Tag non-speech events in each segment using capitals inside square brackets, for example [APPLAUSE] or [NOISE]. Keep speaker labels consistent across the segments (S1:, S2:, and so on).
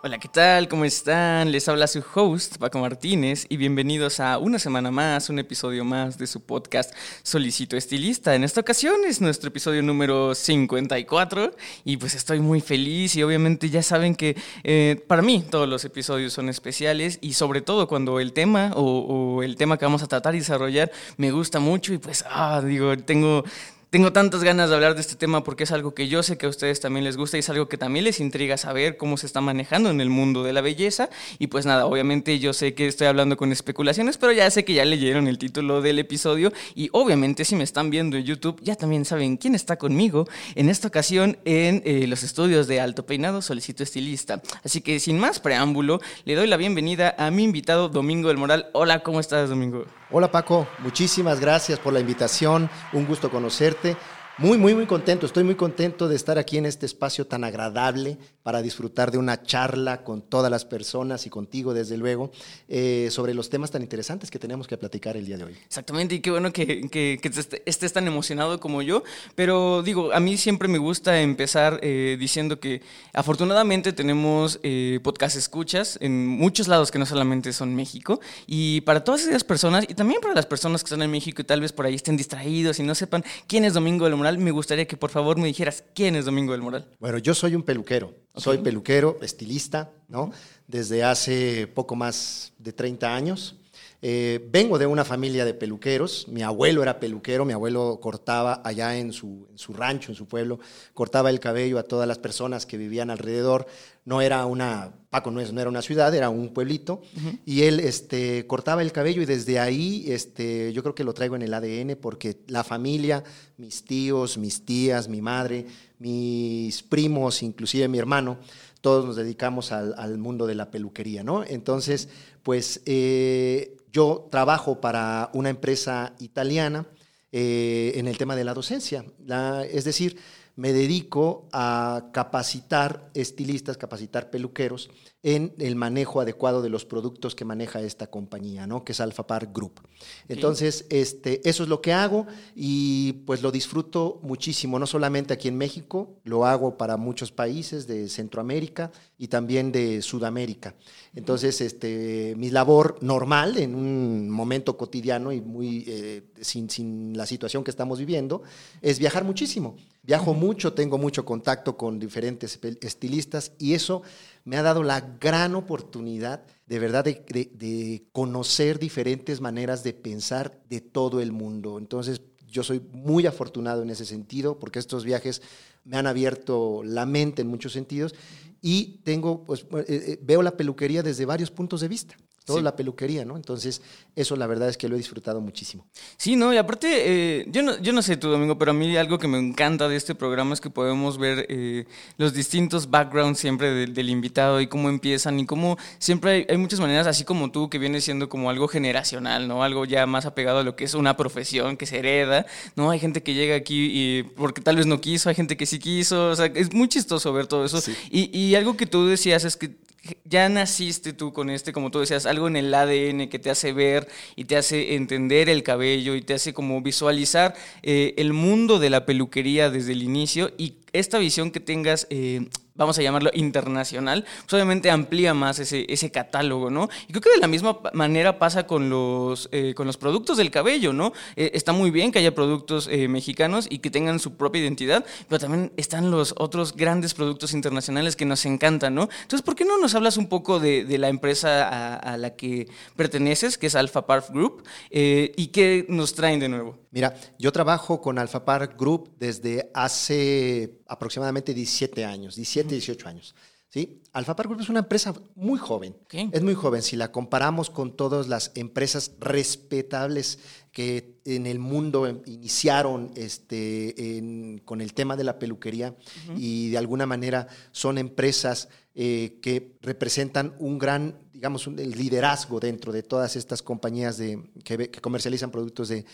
S1: Hola, ¿qué tal? ¿Cómo están? Les habla su host, Paco Martínez, y bienvenidos a una semana más, un episodio más de su podcast Solicito Estilista. En esta ocasión es nuestro episodio número 54, y pues estoy muy feliz, y obviamente ya saben que eh, para mí todos los episodios son especiales, y sobre todo cuando el tema o, o, el tema que vamos a tratar y desarrollar me gusta mucho, y pues, ah, digo, tengo tengo tantas ganas de hablar de este tema porque es algo que yo sé que a ustedes también les gusta y es algo que también les intriga saber cómo se está manejando en el mundo de la belleza. Y pues nada, obviamente yo sé que estoy hablando con especulaciones, pero ya sé que ya leyeron el título del episodio y obviamente si me están viendo en YouTube ya también saben quién está conmigo en esta ocasión en eh, los estudios de Alto Peinado Solicito Estilista. Así que sin más preámbulo, le doy la bienvenida a mi invitado Domingo del Moral. Hola, ¿cómo estás Domingo?
S2: Hola Paco, muchísimas gracias por la invitación, un gusto conocerte. Muy, muy, muy contento. Estoy muy contento de estar aquí en este espacio tan agradable para disfrutar de una charla con todas las personas y contigo, desde luego, eh, sobre los temas tan interesantes que tenemos que platicar el día de hoy.
S1: Exactamente, y qué bueno que, que, que estés tan emocionado como yo. Pero digo, a mí siempre me gusta empezar eh, diciendo que afortunadamente tenemos eh, podcast escuchas en muchos lados que no solamente son México. Y para todas esas personas, y también para las personas que están en México y tal vez por ahí estén distraídos y no sepan quién es Domingo del Moral, me gustaría que por favor me dijeras quién es Domingo del Moral.
S2: Bueno, yo soy un peluquero. Okay. Soy peluquero, estilista, ¿no? Desde hace poco más de 30 años. Eh, vengo de una familia de peluqueros. Mi abuelo era peluquero. Mi abuelo cortaba allá en su, en su rancho, en su pueblo, cortaba el cabello a todas las personas que vivían alrededor. No era una, Paco no, es, no era una ciudad, era un pueblito. Uh -huh. Y él este, cortaba el cabello y desde ahí este, yo creo que lo traigo en el ADN porque la familia, mis tíos, mis tías, mi madre, mis primos, inclusive mi hermano, todos nos dedicamos al, mundo de la peluquería, ¿no? Entonces, pues eh, yo trabajo para una empresa italiana eh, en el tema de la docencia, es decir, me dedico a capacitar estilistas, capacitar peluqueros en el manejo adecuado de los productos que maneja esta compañía, ¿no? que es Alpha Park Group. Entonces, este, eso es lo que hago y pues lo disfruto muchísimo, no solamente aquí en México, lo hago para muchos países de Centroamérica y también de Sudamérica. Entonces, este, mi labor normal en un momento cotidiano y muy eh, sin, sin la situación que estamos viviendo es viajar muchísimo. Viajo mucho, tengo mucho contacto con diferentes estilistas y eso me ha dado la gran oportunidad de verdad de, de, de, conocer diferentes maneras de pensar de todo el mundo. Entonces, yo soy muy afortunado en ese sentido porque estos viajes me han abierto la mente en muchos sentidos y tengo, pues, eh, veo la peluquería desde varios puntos de vista toda sí. la peluquería, ¿no? Entonces, eso la verdad es que lo he disfrutado muchísimo.
S1: Sí, no, y aparte, eh, yo, no, yo no sé tú, Domingo, pero a mí algo que me encanta de este programa es que podemos ver eh, los distintos backgrounds siempre de, del invitado y cómo empiezan y cómo siempre hay, hay, muchas maneras, así como tú, que viene siendo como algo generacional, ¿no? Algo ya más apegado a lo que es una profesión que se hereda, ¿no? Hay gente que llega aquí y porque tal vez no quiso, hay gente que sí quiso, o sea, es muy chistoso ver todo eso. Sí. Y, y algo que tú decías es que ya naciste tú con este, como tú decías, algo en el ADN que te hace ver y te hace entender el cabello y te hace como visualizar eh, el mundo de la peluquería desde el inicio y esta visión que tengas eh, vamos a llamarlo internacional, pues obviamente amplía más ese, ese catálogo, ¿no? Y creo que de la misma manera pasa con los, eh, con los productos del cabello, ¿no? Eh, está muy bien que haya productos eh, mexicanos y que tengan su propia identidad, pero también están los otros grandes productos internacionales que nos encantan, ¿no? Entonces, ¿por qué no nos hablas un poco de, de la empresa a, la que perteneces, que es Alpha Park Group, y qué nos traen de nuevo?
S2: Mira, yo trabajo con Alpha Park Group desde hace aproximadamente 17 años, 17, 18 años. ¿sí? Alfa Par Group es una empresa muy joven. Es muy joven. Si la comparamos con todas las empresas respetables que en el mundo iniciaron este, con el tema de la peluquería y de alguna manera son empresas eh, que representan un gran, digamos, un, el liderazgo dentro de todas estas compañías de, que, comercializan productos de,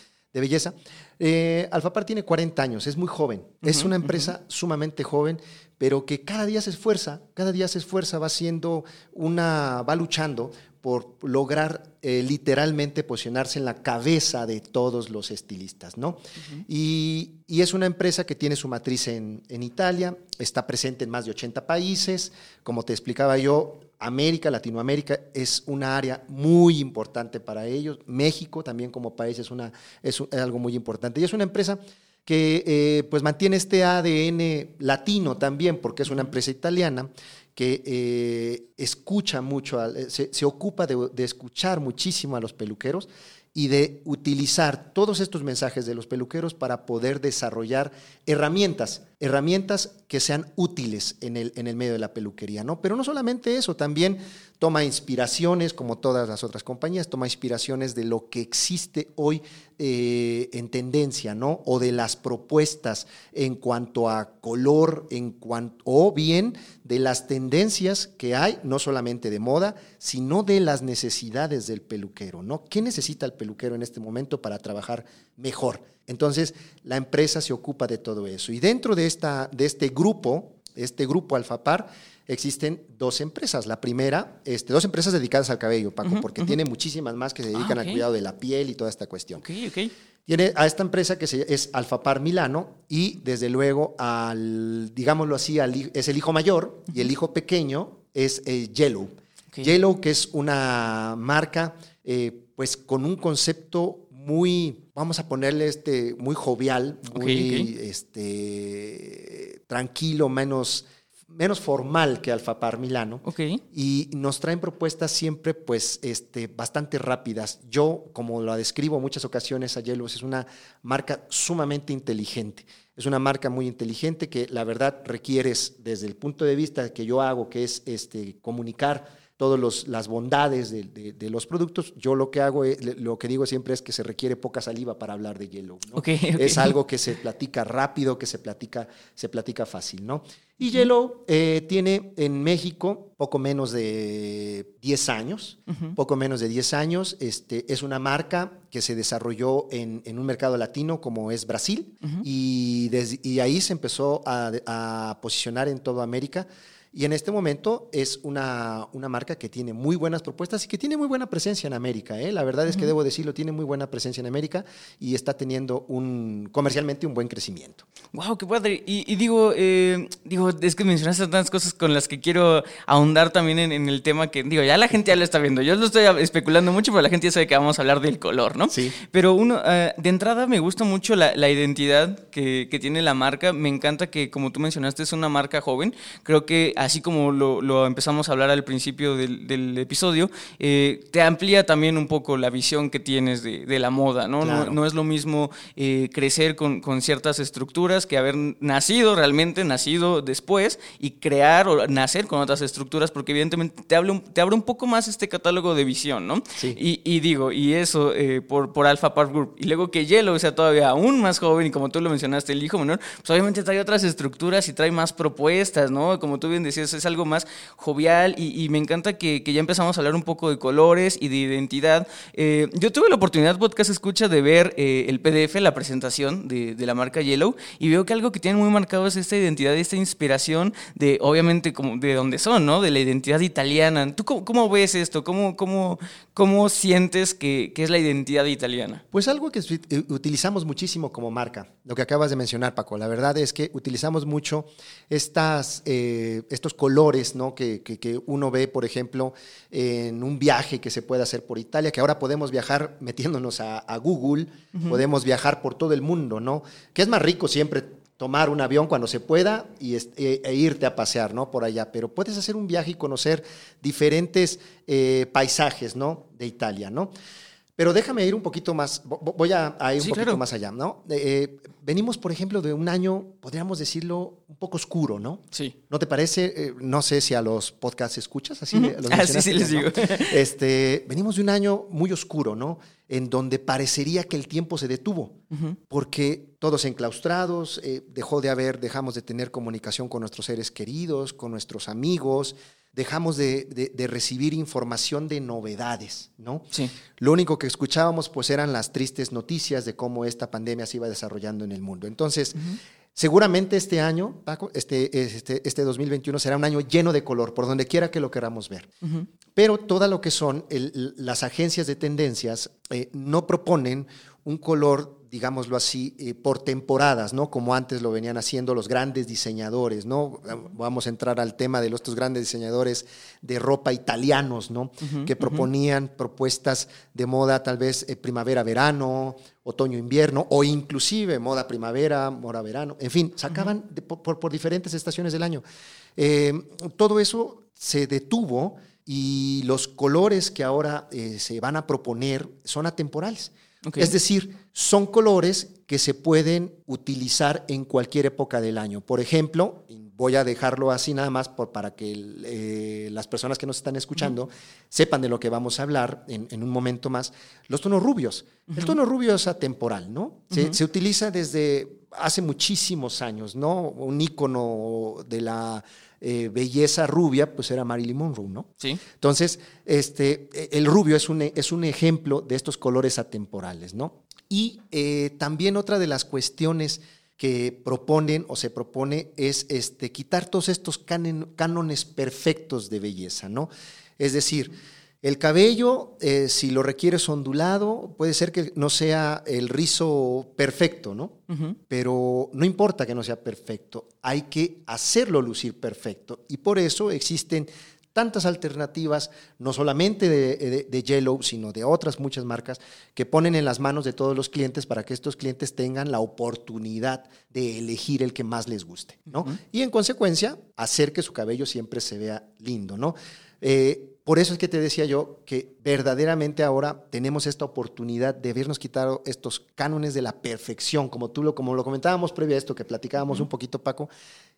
S2: belleza. Eh, Alfapar tiene 40 años, es muy joven, es una empresa sumamente joven pero que cada día se esfuerza, cada día se esfuerza, va siendo una, va luchando por lograr eh, literalmente posicionarse en la cabeza de todos los estilistas, ¿no? y, es una empresa que tiene su matriz en, en, Italia, está presente en más de 80 países, como te explicaba yo, América, Latinoamérica es una área muy importante para ellos, México también como país es, una, es algo muy importante, y es una empresa que eh, pues mantiene este ADN latino también, porque es una empresa italiana que eh, escucha mucho, se, ocupa de, de, escuchar muchísimo a los peluqueros y de utilizar todos estos mensajes de los peluqueros para poder desarrollar herramientas, herramientas que sean útiles en el, en el medio de la peluquería, ¿no? Pero no solamente eso, también toma inspiraciones, como todas las otras compañías, toma inspiraciones de lo que existe hoy eh, en tendencia, ¿no? O de las propuestas en cuanto a color, en cuanto, o bien de las tendencias que hay, no solamente de moda, sino de las necesidades del peluquero, ¿no? ¿Qué necesita el peluquero en este momento para trabajar mejor? Entonces, la empresa se ocupa de todo eso. Y dentro de, esta, de este grupo, este grupo Alfapar, existen dos empresas. La primera, este, dos empresas dedicadas al cabello, Paco, porque tiene muchísimas más que se dedican ah, al cuidado de la piel y toda esta cuestión. Tiene a esta empresa que se, es Alfapar Milano y desde luego al, digámoslo así, es el hijo mayor y el hijo pequeño es eh, Yellow. Yellow, que es una marca eh, pues con un concepto muy, vamos a ponerle este, muy jovial, muy Este, tranquilo, menos menos formal que Alfapar Milano. Y nos traen propuestas siempre, pues, este, bastante rápidas. Yo, como lo describo en muchas ocasiones a Yellows, es una marca sumamente inteligente. Es una marca muy inteligente que la verdad requieres, desde el punto de vista que yo hago, que es este, comunicar todas las bondades de, los productos. Yo lo que hago, lo que digo siempre es que se requiere poca saliva para hablar de Yellow. Es algo que se platica rápido, que se platica, se platica fácil, ¿no? Y Yellow eh, tiene en México poco menos de 10 años, poco menos de 10 años. Este, es una marca que se desarrolló en, un mercado latino como es Brasil y, y ahí se empezó a, a posicionar en toda América. Y en este momento es una, una, marca que tiene muy buenas propuestas y que tiene muy buena presencia en América. ¿eh? La verdad es que debo decirlo, tiene muy buena presencia en América y está teniendo un, comercialmente un buen crecimiento.
S1: ¡Wow! ¡Qué padre! Y, digo, eh, digo, es que mencionaste tantas cosas con las que quiero ahondar también en, el tema que, digo, ya la gente ya lo está viendo. Yo lo estoy especulando mucho, pero la gente ya sabe que vamos a hablar del color, ¿no?
S2: Sí.
S1: Pero uno, eh, de entrada me gusta mucho la, la identidad que, que, tiene la marca. Me encanta que, como tú mencionaste, es una marca joven. Creo que así como lo, empezamos a hablar al principio del, episodio, eh, te amplía también un poco la visión que tienes de, la moda, ¿no? No, es lo mismo eh, crecer con, ciertas estructuras que haber nacido realmente, nacido después y crear o nacer con otras estructuras, porque evidentemente te, abre un, te abre un poco más este catálogo de visión, ¿no? Y, digo, y eso eh, por, por Alpha Park Group. Y luego que Yellow sea todavía aún más joven y como tú lo mencionaste, el hijo menor, pues obviamente trae otras estructuras y trae más propuestas, ¿no? Como tú bien decías, es algo más jovial y, me encanta que, ya empezamos a hablar un poco de colores y de identidad. Eh, yo tuve la oportunidad, podcast escucha, de ver eh, el PDF, la presentación de, la marca Yellow y veo que algo que tiene muy marcado es esta identidad, esta inspiración de, obviamente, como de dónde son, ¿no? De la identidad italiana. ¿Tú cómo, ves esto? ¿Cómo, cómo, cómo sientes que, que es la identidad italiana?
S2: Pues algo que utilizamos muchísimo como marca, lo que acabas de mencionar, Paco. La verdad es que utilizamos mucho estas, eh, estos colores ¿no? Que, que, uno ve, por ejemplo, en un viaje que se puede hacer por Italia, que ahora podemos viajar metiéndonos a, Google, podemos viajar por todo el mundo, ¿no? Que es más rico siempre tomar un avión cuando se pueda y e, e, irte a pasear, ¿no? Por allá, pero puedes hacer un viaje y conocer diferentes eh, paisajes, ¿no? De Italia, ¿no? Pero déjame ir un poquito más, voy a, ir un poquito
S1: claro.
S2: más allá, ¿no? Eh, venimos, por ejemplo, de un año, podríamos decirlo, un poco oscuro, ¿no?
S1: Sí.
S2: ¿No te parece? Eh, no sé si a los podcasts escuchas, así le- [LAUGHS] los
S1: Ah, sí, sí, les digo.
S2: ¿no? [LAUGHS] Este, venimos de un año muy oscuro, ¿no? En donde parecería que el tiempo se detuvo, porque todos enclaustrados, eh, dejó de haber, dejamos de tener comunicación con nuestros seres queridos, con nuestros amigos, dejamos de, de- de recibir información de novedades, ¿no?
S1: Sí.
S2: Lo único que escuchábamos pues eran las tristes noticias de cómo esta pandemia se iba desarrollando en el mundo. Entonces, seguramente este año, Paco, este, este, este 2021 será un año lleno de color, por donde quiera que lo queramos ver. Pero todo lo que son el- las agencias de tendencias eh, no proponen un color, digámoslo así, eh, por temporadas, ¿no? Como antes lo venían haciendo los grandes diseñadores, ¿no? Vamos a entrar al tema de los estos grandes diseñadores de ropa italianos, ¿no? que proponían propuestas de moda tal vez eh, primavera-verano, otoño-invierno, o inclusive moda primavera, moda verano, en fin, sacaban de- por, diferentes estaciones del año. Eh, todo eso se detuvo y los colores que ahora se van a proponer son atemporales. Es decir, son colores que se pueden utilizar en cualquier época del año. Por ejemplo, voy a dejarlo así nada más por- para que eh, las personas que nos están escuchando sepan de lo que vamos a hablar en, en un momento más, los tonos rubios. El tono rubio es atemporal, ¿no? Se, se utiliza desde hace muchísimos años, ¿no? Un ícono de la eh, belleza rubia, pues era Marilyn Monroe, ¿no?
S1: Sí.
S2: Entonces, este, eh, el rubio es un, es un ejemplo de estos colores atemporales, ¿no? Y eh, también otra de las cuestiones que proponen o se propone es este, quitar todos estos cánones perfectos de belleza, ¿no? Es decir, el cabello, eh, si lo requieres ondulado, puede ser que no sea el rizo perfecto, ¿no? Pero no importa que no sea perfecto, hay que hacerlo lucir perfecto. Y por eso existen tantas alternativas, no solamente de, de- de Yellow, sino de otras muchas marcas, que ponen en las manos de todos los clientes para que estos clientes tengan la oportunidad de elegir el que más les guste, ¿no? Y en consecuencia, hacer que su cabello siempre se vea lindo, ¿no? Eh, por eso es que te decía yo que verdaderamente ahora tenemos esta oportunidad de habernos quitado estos cánones de la perfección, como tú lo, como lo comentábamos previo a esto, que platicábamos un poquito, Paco,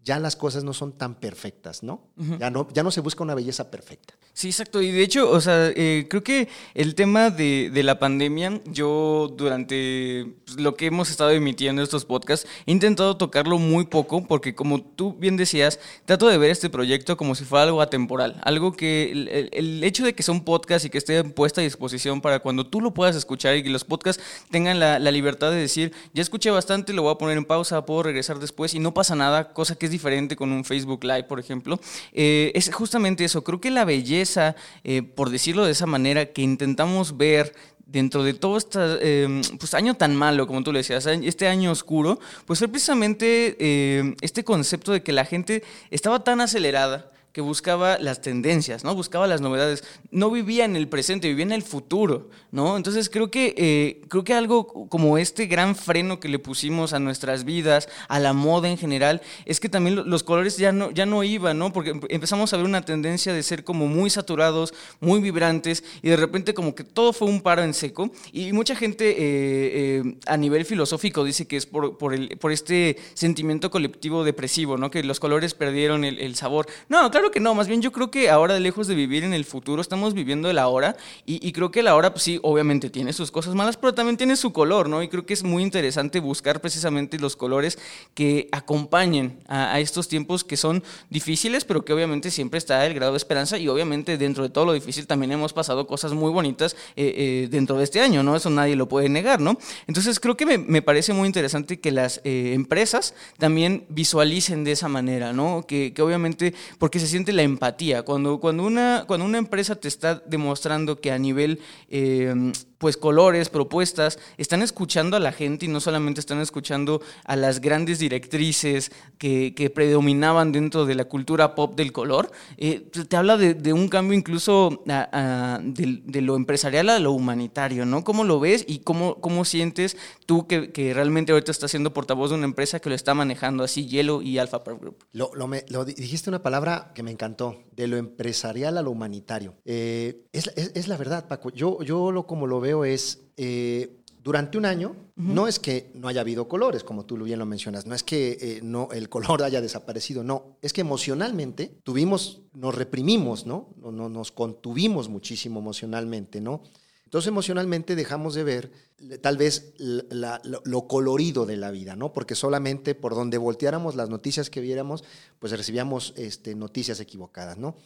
S2: ya las cosas no son tan perfectas, ¿no? ya ¿no? Ya no se busca una belleza perfecta.
S1: Sí, exacto. Y de hecho, o sea, eh, creo que el tema de, de la pandemia, yo durante pues, lo que hemos estado emitiendo estos podcasts, he intentado tocarlo muy poco, porque como tú bien decías, trato de ver este proyecto como si fuera algo atemporal, algo que el, el- el hecho de que son podcasts y que esté puesta a disposición para cuando tú lo puedas escuchar y que los podcasts tengan la, la libertad de decir, ya escuché bastante, lo voy a poner en pausa, puedo regresar después y no pasa nada, cosa que es diferente con un Facebook Live, por ejemplo. Eh, es justamente eso, creo que la belleza, eh, por decirlo de esa manera, que intentamos ver dentro de todo este pues, año tan malo, como tú le decías, este año oscuro, pues fue precisamente eh, este concepto de que la gente estaba tan acelerada que buscaba las tendencias, ¿no? Buscaba las novedades. No vivía en el presente, vivía en el futuro, ¿no? Entonces creo que, eh, creo que algo como este gran freno que le pusimos a nuestras vidas, a la moda en general, es que también lo- los colores ya no, ya no iban, ¿no? Porque empe- empezamos a ver una tendencia de ser como muy saturados, muy vibrantes, y de repente como que todo fue un paro en seco. Y mucha gente eh, eh, a nivel filosófico dice que es por, por, el, por este sentimiento colectivo depresivo, ¿no? Que los colores perdieron el, el sabor. No, claro que no, más bien yo creo que ahora, lejos de vivir en el futuro, estamos viviendo el ahora, y, y creo que el ahora, pues sí, obviamente tiene sus cosas malas, pero también tiene su color, ¿no? Y creo que es muy interesante buscar precisamente los colores que acompañen a, a estos tiempos que son difíciles, pero que obviamente siempre está el grado de esperanza, y obviamente dentro de todo lo difícil también hemos pasado cosas muy bonitas eh, eh, dentro de este año, ¿no? Eso nadie lo puede negar, ¿no? Entonces creo que me, me parece muy interesante que las eh, empresas también visualicen de esa manera, ¿no? Que, que obviamente, porque se siente la empatía. Cuando, cuando, una, cuando una empresa te está demostrando que a nivel, eh, pues, colores, propuestas, están escuchando a la gente y no solamente están escuchando a las grandes directrices que, predominaban dentro de la cultura pop del color, eh, te, habla de, un cambio incluso de, lo empresarial a lo humanitario, ¿no? ¿Cómo lo ves y cómo, cómo sientes tú que, realmente ahorita estás siendo portavoz de una empresa que lo está manejando así, Yellow y Alpha Group?
S2: Lo, lo me- lo di- dijiste una palabra que me encantó, de lo empresarial a lo humanitario. Eh, es, es- es la verdad, Paco. Yo, yo lo, como lo veo veo es, eh, durante un año, no es que no haya habido colores, como tú bien lo mencionas, no es que eh, no, el color [LAUGHS] haya desaparecido, no, es que emocionalmente tuvimos, nos reprimimos, ¿no? no, no nos contuvimos muchísimo emocionalmente, ¿no? Entonces emocionalmente dejamos de ver tal vez lo, colorido de la vida, ¿no? Porque solamente por donde volteáramos las noticias que viéramos, pues recibíamos este, noticias equivocadas, ¿no?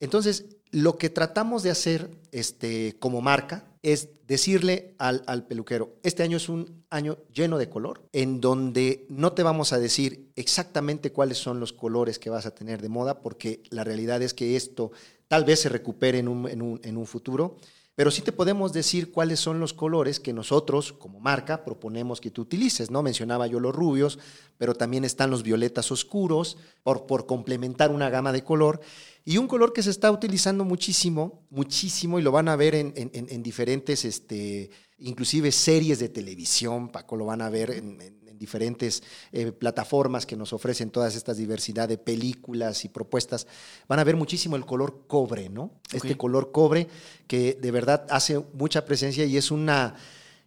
S2: Entonces, lo que tratamos de hacer este, como marca es decirle al, al, peluquero, este año es un año lleno de color, en donde no te vamos a decir exactamente cuáles son los colores que vas a tener de moda, porque la realidad es que esto tal vez se recupere en un, en un, en un futuro pero sí te podemos decir cuáles son los colores que nosotros como marca proponemos que tú utilices, ¿no? Mencionaba yo los rubios, pero también están los violetas oscuros por, por complementar una gama de color. Y un color que se está utilizando muchísimo, muchísimo, y lo van a ver en, en, diferentes, este, inclusive series de televisión, Paco, lo van a ver en diferentes eh, plataformas que nos ofrecen todas estas diversidad de películas y propuestas, van a ver muchísimo el color cobre, ¿no? Este color cobre que de verdad hace mucha presencia y es una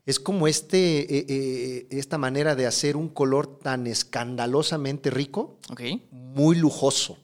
S2: es como este, eh, eh, esta manera de hacer un color tan escandalosamente rico, muy lujoso.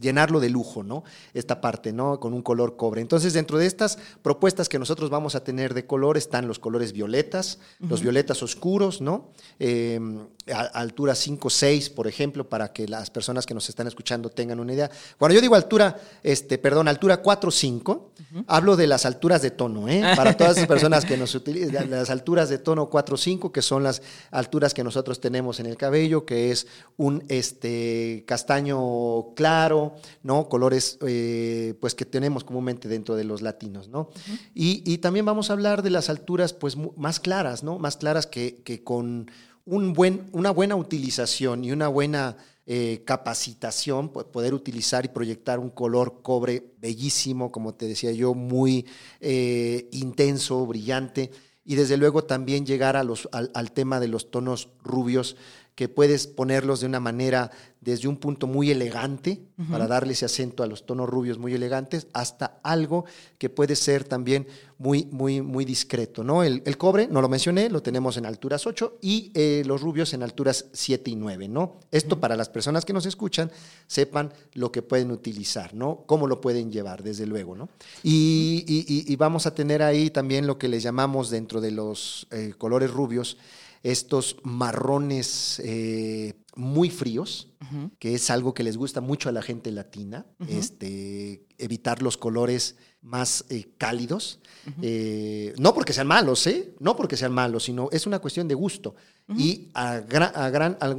S2: Llenarlo de lujo, ¿no? Esta parte, ¿no? Con un color cobre. Entonces, dentro de estas propuestas que nosotros vamos a tener de color están los colores violetas, los violetas oscuros, ¿no? Em, a, altura 5, 6, por ejemplo, para que las personas que nos están escuchando tengan una idea. Cuando yo digo altura, este, perdón, altura 4, 5, hablo de las alturas de tono, ¿eh? [LAUGHS] Para todas las personas que nos utilizan, las alturas de tono 4, 5, que son las alturas que nosotros tenemos en el cabello, que es un este, castaño claro, ¿no? Colores eh, pues que tenemos comúnmente dentro de los latinos, ¿no? y, también vamos a hablar de las alturas pues más claras, ¿no? Más claras que, con un buen, una buena utilización y una buena eh, capacitación, poder utilizar y proyectar un color cobre bellísimo, como te decía yo, muy eh, intenso, brillante, y desde luego también llegar a los, al tema de los tonos rubios que puedes ponerlos de una manera desde un punto muy elegante, para darle ese acento a los tonos rubios muy elegantes, hasta algo que puede ser también muy, muy, muy discreto. ¿no? El, cobre, no lo mencioné, lo tenemos en alturas 8 y eh, los rubios en alturas 7 y 9. ¿no? Esto para las personas que nos escuchan sepan lo que pueden utilizar, ¿no? cómo lo pueden llevar, desde luego. ¿no? Y, vamos a tener ahí también lo que les llamamos dentro de los eh, colores rubios, estos marrones eh, muy fríos, que es algo que les gusta mucho a la gente latina, este, evitar los colores más eh, cálidos. Eh, no porque sean malos, ¿eh? No porque sean malos, sino es una cuestión de gusto. Y a, gran, a, gran, a,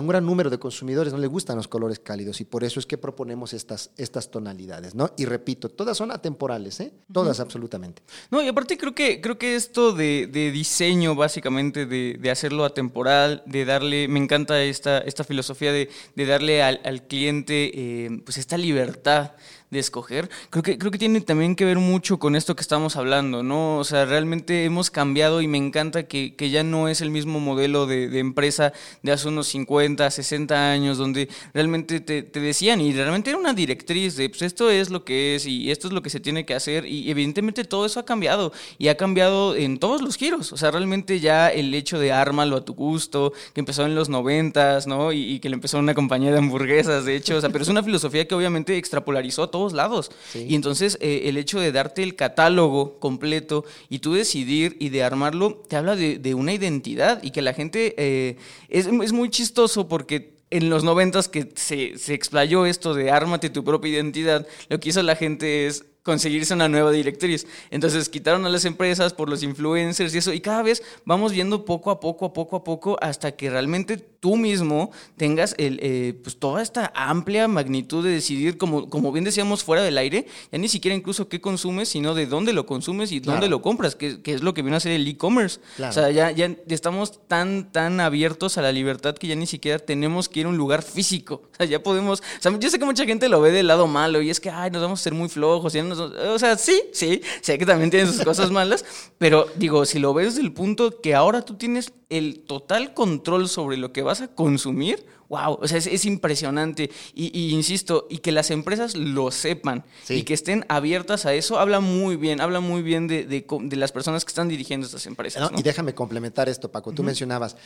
S2: un gran número de consumidores no les gustan los colores cálidos y por eso es que proponemos estas, estas tonalidades, ¿no? Y repito, todas son atemporales, ¿eh? Todas absolutamente.
S1: No, y aparte creo que, creo que esto de, diseño, básicamente, de, hacerlo atemporal, de darle, me encanta esta, esta filosofía de, darle al, cliente eh, pues esta libertad de escoger, creo que, creo que tiene también que ver mucho con esto que estamos hablando, ¿no? O sea, realmente hemos cambiado y me encanta que, ya no es el mismo modelo de, empresa de hace unos 50, 60 años, donde realmente te, decían y realmente era una directriz de, pues esto es lo que es y esto es lo que se tiene que hacer y evidentemente todo eso ha cambiado y ha cambiado en todos los giros, o sea, realmente ya el hecho de ármalo a tu gusto, que empezó en los 90, ¿no? Y, que le empezó una compañía de hamburguesas, de hecho, o sea, pero es una filosofía que obviamente extrapolarizó todo lados. Y entonces eh, el hecho de darte el catálogo completo y tú decidir y de armarlo, te habla de, una identidad y que la gente eh, es, es muy chistoso porque en los noventas que se, se explayó esto de ármate tu propia identidad, lo que hizo la gente es conseguirse una nueva directriz. Entonces quitaron a las empresas por los influencers y eso, y cada vez vamos viendo poco a poco, a poco a poco, hasta que realmente tú mismo tengas el, eh, pues toda esta amplia magnitud de decidir, como, como bien decíamos fuera del aire, ya ni siquiera incluso qué consumes, sino de dónde lo consumes y dónde lo compras, que, es lo que viene a ser el e-commerce. O sea, ya, ya estamos tan, tan abiertos a la libertad que ya ni siquiera tenemos que ir a un lugar físico. [LAUGHS] O sea, ya podemos, o sea, yo sé que mucha gente lo ve del lado malo y es que, ay, nos vamos a ser muy flojos, ya no O sea, sí, sí, sé que también tienen sus cosas malas, pero digo, si lo ves desde el punto que ahora tú tienes el total control sobre lo que vas a consumir, wow, o sea, es, impresionante. Y, insisto, y que las empresas lo sepan y que estén abiertas a eso, habla muy bien, habla muy bien de, las personas que están dirigiendo estas empresas.
S2: Y déjame complementar esto, Paco. Tú mencionabas,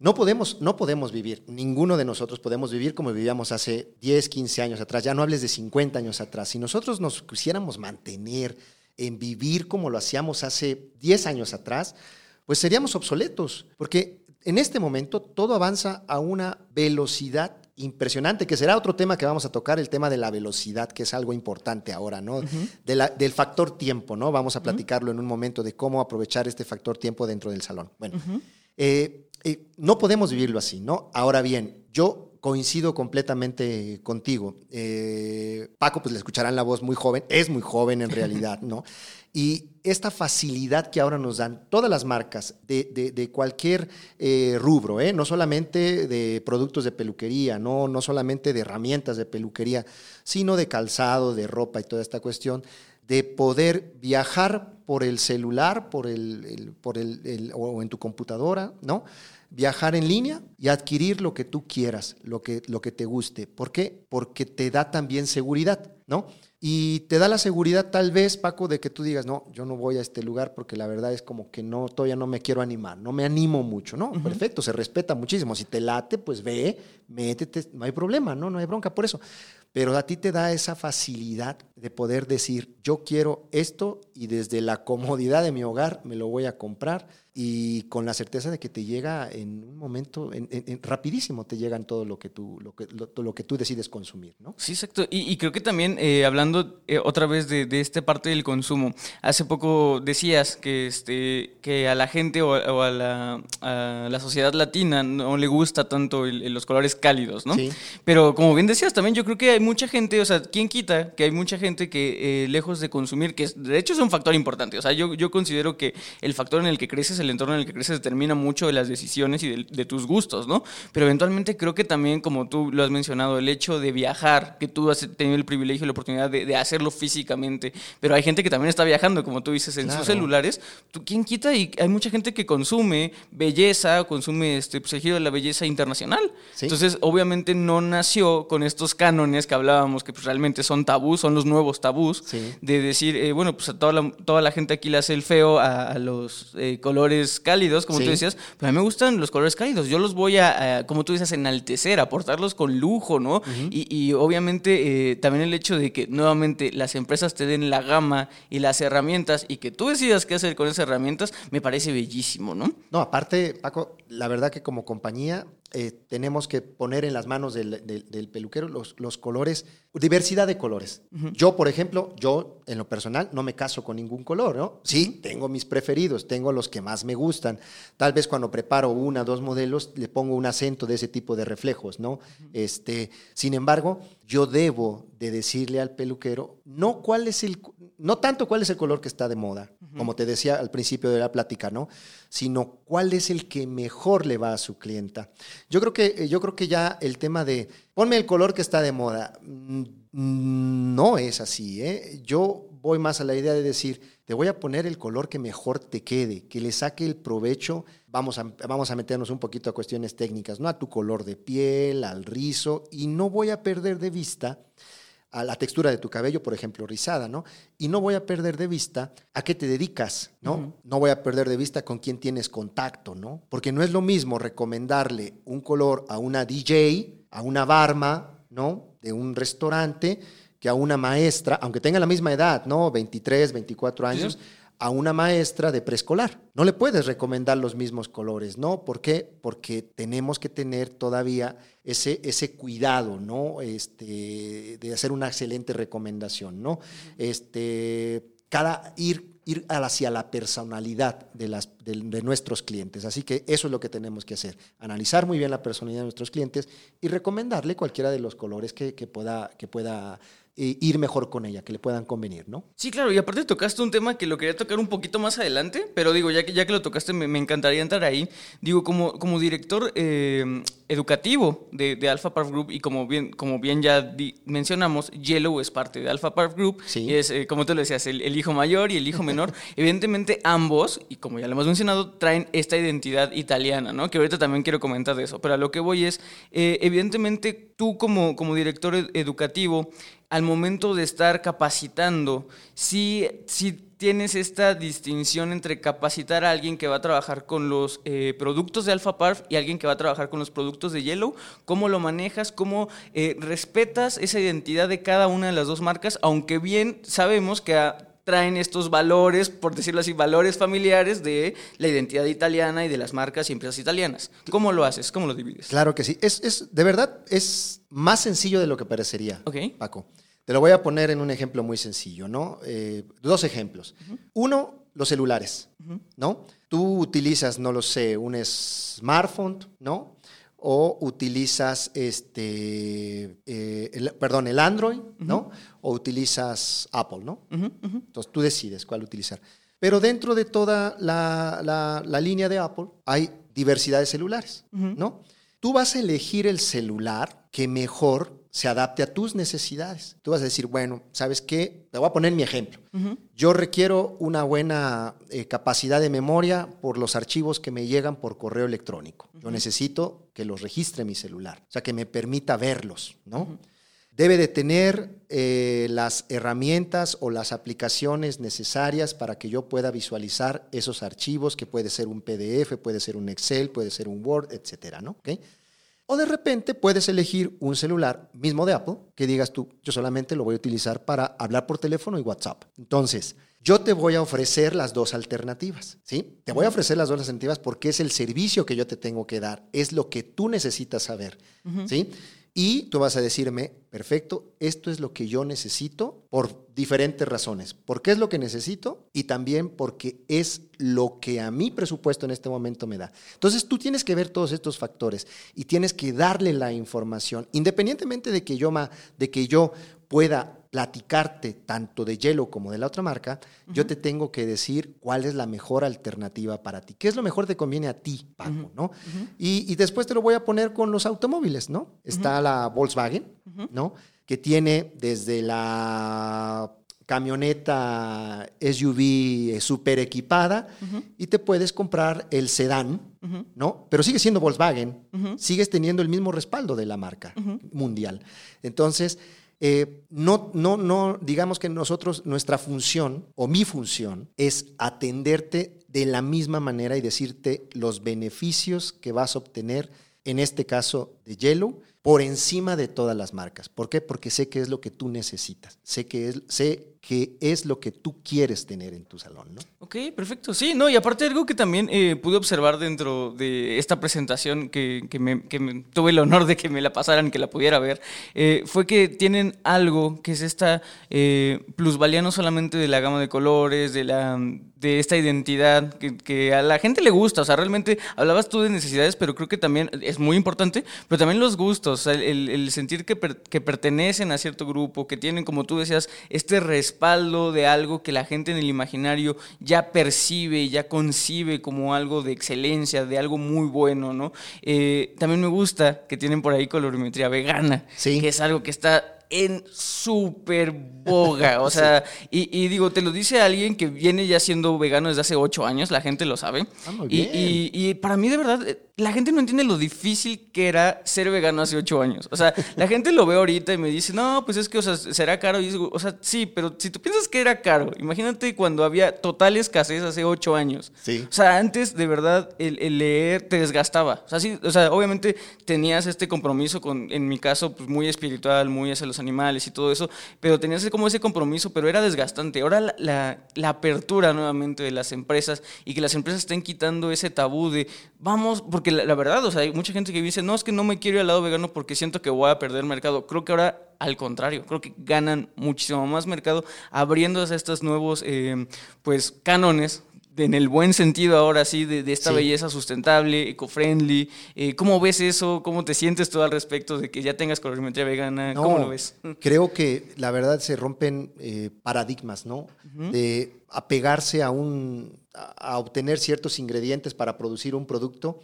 S2: no podemos, no podemos vivir, ninguno de nosotros podemos vivir como vivíamos hace 10, 15 años atrás, ya no hables de 50 años atrás. Si nosotros nos quisiéramos mantener en vivir como lo hacíamos hace 10 años atrás, pues seríamos obsoletos, porque en este momento todo avanza a una velocidad impresionante, que será otro tema que vamos a tocar, el tema de la velocidad, que es algo importante ahora, ¿no? del factor tiempo, ¿no? Vamos a platicarlo en un momento de cómo aprovechar este factor tiempo dentro del salón. Bueno, eh, eh, no podemos vivirlo así, ¿no? Ahora bien, yo coincido completamente contigo. Eh, Paco, pues le escucharán la voz muy joven, es muy joven en realidad, [LAUGHS] ¿no? Y esta facilidad que ahora nos dan todas las marcas de, cualquier eh, rubro, ¿eh? no solamente de productos de peluquería, no, no solamente de herramientas de peluquería, sino de calzado, de ropa y toda esta cuestión, de poder viajar por el celular, por el, por el, o en tu computadora, ¿no? Viajar en línea y adquirir lo que tú quieras, lo que, lo que te guste. ¿Por qué? Porque te da también seguridad, ¿no? Y te da la seguridad tal vez, Paco, de que tú digas, no, yo no voy a este lugar porque la verdad es como que no, todavía no me quiero animar, no me animo mucho, ¿no? Perfecto, se respeta muchísimo. Si te late, pues ve, métete, no hay problema, ¿no? No hay bronca por eso. Pero a ti te da esa facilidad de poder decir, yo quiero esto y desde la comodidad de mi hogar me lo voy a comprar y con la certeza de que te llega en un momento, en, rapidísimo te llegan todo lo que tú, lo que, lo, que tú decides consumir, ¿no?
S1: Sí, exacto. Y, creo que también, eh, hablando eh, otra vez de, esta parte del consumo, hace poco decías que, este, que a la gente o, a, la, a, la, sociedad latina no le gusta tanto los colores cálidos, ¿no? Sí. Pero como bien decías, también yo creo que hay mucha gente, o sea, ¿quién quita que hay mucha gente que eh, lejos de consumir, que de hecho es un factor importante, o sea, yo, yo considero que el factor en el que creces el entorno en el que creces determina mucho de las decisiones y de, tus gustos, ¿no? Pero eventualmente creo que también, como tú lo has mencionado, el hecho de viajar, que tú has tenido el privilegio y la oportunidad de, hacerlo físicamente, pero hay gente que también está viajando, como tú dices, en sus celulares, ¿tú, ¿quién quita? Y hay mucha gente que consume belleza, consume este, pues, el giro de la belleza internacional. Entonces, obviamente no nació con estos cánones que hablábamos, que pues, realmente son tabús, son los nuevos tabús, de decir, eh, bueno, pues a toda la, toda la gente aquí le hace el feo a, los eh, colores cálidos, como tú decías, pero a mí me gustan los colores cálidos. Yo los voy a, como tú dices, enaltecer, aportarlos con lujo, ¿no? y, obviamente eh, también el hecho de que nuevamente las empresas te den la gama y las herramientas y que tú decidas qué hacer con esas herramientas, me parece bellísimo, ¿no?
S2: No, aparte, Paco, la verdad que como compañía eh, tenemos que poner en las manos del, peluquero los, colores, diversidad de colores. Yo, por ejemplo, yo en lo personal no me caso con ningún color, ¿no? Sí, tengo mis preferidos, tengo los que más me gustan. Tal vez cuando preparo una, dos modelos, le pongo un acento de ese tipo de reflejos, ¿no? este, sin embargo, yo debo de decirle al peluquero, no cuál es el, no tanto cuál es el color que está de moda, como te decía al principio de la plática, ¿no? Sino cuál es el que mejor le va a su clienta. Yo creo que, eh, yo creo que ya el tema de ponme el color que está de moda, mm, no es así, ¿eh? Yo voy más a la idea de decir, te voy a poner el color que mejor te quede, que le saque el provecho. Vamos a, vamos a meternos un poquito a cuestiones técnicas, ¿no? A tu color de piel, al rizo, y no voy a perder de vista a la textura de tu cabello, por ejemplo, rizada, ¿no? Y no voy a perder de vista a qué te dedicas, ¿no? No voy a perder de vista con quién tienes contacto, ¿no? Porque no es lo mismo recomendarle un color a una DJ, a una barma, ¿no? De un restaurante, que a una maestra, aunque tenga la misma edad, ¿no? 23, 24 años a una maestra de preescolar. No le puedes recomendar los mismos colores, ¿no? ¿Por qué? Porque tenemos que tener todavía ese, ese cuidado, ¿no? Este, de hacer una excelente recomendación, ¿no? Este, cada ir, ir hacia la personalidad de, las, de, nuestros clientes. Así que eso es lo que tenemos que hacer, analizar muy bien la personalidad de nuestros clientes y recomendarle cualquiera de los colores que, pueda, que pueda ir mejor con ella, que le puedan convenir, ¿no?
S1: Sí, claro, y aparte tocaste un tema que lo quería tocar un poquito más adelante, pero digo, ya que, ya que lo tocaste, me, me encantaría entrar ahí. Digo, como, como director eh, educativo de, de, Alpha Park Group, y como bien, como bien ya di, mencionamos, Yellow es parte de Alpha Park Group,
S2: Sí.
S1: y es, eh, como tú lo decías, el, el hijo mayor y el hijo menor. [LAUGHS] Evidentemente, ambos, y como ya lo hemos mencionado, traen esta identidad italiana, ¿no? Que ahorita también quiero comentar de eso, pero a lo que voy es, eh, evidentemente, tú como, como director ed- educativo, al momento de estar capacitando, sí tienes esta distinción entre capacitar a alguien que va a trabajar con los eh, productos de Alpha Parf y alguien que va a trabajar con los productos de Yellow. ¿Cómo lo manejas? ¿Cómo eh, respetas esa identidad de cada una de las dos marcas? Aunque bien sabemos que ah, traen estos valores, por decirlo así, valores familiares de la identidad italiana y de las marcas y empresas italianas. ¿Cómo lo haces? ¿Cómo lo divides?
S2: Claro que sí. Es, es- de verdad, es más sencillo de lo que parecería,
S1: Ok.
S2: Paco. Te lo voy a poner en un ejemplo muy sencillo, ¿no? Eh, dos ejemplos. Uno, los celulares, ¿no? Tú utilizas, no lo sé, un smartphone, ¿no? O utilizas, este, eh, el- perdón, el Android, ¿no? O utilizas Apple, ¿no? Entonces tú decides cuál utilizar. Pero dentro de toda la, la- la línea de Apple hay diversidad de celulares, ¿no? Tú vas a elegir el celular que mejor se adapte a tus necesidades. Tú vas a decir, bueno, ¿sabes qué? Te voy a poner mi ejemplo. Yo requiero una buena eh, capacidad de memoria por los archivos que me llegan por correo electrónico. Yo necesito que los registre mi celular, o sea, que me permita verlos, ¿no? Debe de tener eh, las herramientas o las aplicaciones necesarias para que yo pueda visualizar esos archivos, que puede ser un PDF, puede ser un Excel, puede ser un Word, etcétera, ¿no? ¿Ok? O de repente puedes elegir un celular mismo de Apple que digas tú, yo solamente lo voy a utilizar para hablar por teléfono y WhatsApp. Entonces, yo te voy a ofrecer las dos alternativas, ¿sí? Te voy a ofrecer las dos alternativas porque es el servicio que yo te tengo que dar, es lo que tú necesitas saber, ¿sí? Y tú vas a decirme, perfecto, esto es lo que yo necesito por diferentes razones. Porque es lo que necesito y también porque es lo que a mi presupuesto en este momento me da. Entonces tú tienes que ver todos estos factores y tienes que darle la información, independientemente de que yo, ma- de que yo pueda platicarte tanto de Yellow como de la otra marca, yo te tengo que decir cuál es la mejor alternativa para ti. ¿Qué es lo mejor que te conviene a ti, Paco? ¿no? y, y después te lo voy a poner con los automóviles, ¿no? Está la Volkswagen, ¿no? Que tiene desde la camioneta SUV eh, super equipada y te puedes comprar el sedán, ¿no? Pero sigue siendo Volkswagen, sigues teniendo el mismo respaldo de la marca mundial. Entonces, eh, no, no, no, digamos que nosotros, nuestra función o mi función es atenderte de la misma manera y decirte los beneficios que vas a obtener, en este caso de Yellow, por encima de todas las marcas. ¿Por qué? Porque sé que es lo que tú necesitas, sé que es, sé que es lo que tú quieres tener en tu salón, ¿no?
S1: Ok, perfecto. Sí, no, y aparte algo que también eh, pude observar dentro de esta presentación que, que me, tuve el honor de que me la pasaran que la pudiera ver, eh, fue que tienen algo que es esta eh, plusvalía no solamente de la gama de colores, de, la, de esta identidad que, a la gente le gusta. O sea, realmente hablabas tú de necesidades, pero creo que también es muy importante, pero también los gustos, el, sentir que, que pertenecen a cierto grupo, que tienen, como tú decías, este respaldo de algo que la gente en el imaginario ya percibe, ya concibe como algo de excelencia, de algo muy bueno, ¿no? Eh, también me gusta que tienen por ahí colorimetría vegana,
S2: Sí.
S1: que es algo que está en súper boga, o [LAUGHS] sea, y, y digo, te lo dice alguien que viene ya siendo vegano desde hace ocho años, la gente lo sabe,
S2: Ah, muy
S1: y,
S2: bien.
S1: y- y para mí de verdad, eh, la gente no entiende lo difícil que era ser vegano hace ocho años, o sea, la gente lo ve ahorita y me dice, no, pues es que, o sea, será caro, y digo, o sea, sí, pero si tú piensas que era caro, imagínate cuando había total escasez hace ocho años,
S2: Sí.
S1: o sea, antes de verdad el, el leer te desgastaba. O sea, sí, o sea, obviamente tenías este compromiso con, en mi caso, pues muy espiritual, muy hacia los animales y todo eso, pero tenías como ese compromiso, pero era desgastante. Ahora la, la- la apertura nuevamente de las empresas y que las empresas estén quitando ese tabú de vamos, porque la, la verdad, o sea, hay mucha gente que dice, no, es que no me quiero ir al lado vegano porque siento que voy a perder mercado. Creo que ahora al contrario, creo que ganan muchísimo más mercado abriéndose a estos nuevos, eh, pues, cánones en el buen sentido ahora sí, de, esta belleza sustentable, eco-friendly. Eh, ¿Cómo ves eso? ¿Cómo te sientes tú al respecto de que ya tengas colorimetría vegana? ¿Cómo lo ves? [LAUGHS]
S2: Creo que la verdad se rompen eh, paradigmas, ¿no? De apegarse a, un, a obtener ciertos ingredientes para producir un producto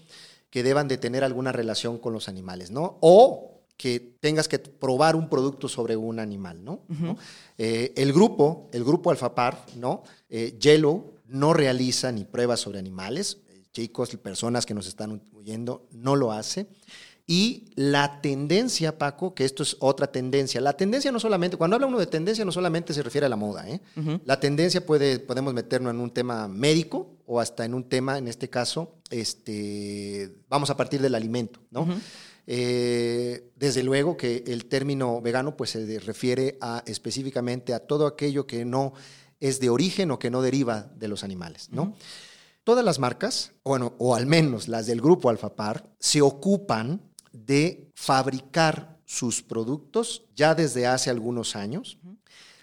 S2: que deban de tener alguna relación con los animales, ¿no? O que tengas que probar un producto sobre un animal, ¿no? Eh, el grupo, el grupo Alfapar, ¿no? Yellow no realiza ni pruebas sobre animales, chicos, personas que nos están oyendo, no lo hace. Y la tendencia, Paco, que esto es otra tendencia, la tendencia no solamente, cuando habla uno de tendencia, no solamente se refiere a la moda, ¿eh? La tendencia puede, podemos meternos en un tema médico o hasta en un tema, en este caso, este, vamos a partir del alimento, ¿no? Eh, desde luego que el término vegano pues se refiere a, específicamente a todo aquello que no es de origen o que no deriva de los animales, ¿no? Todas las marcas, bueno, o al menos las del grupo Alfapar, se ocupan de fabricar sus productos ya desde hace algunos años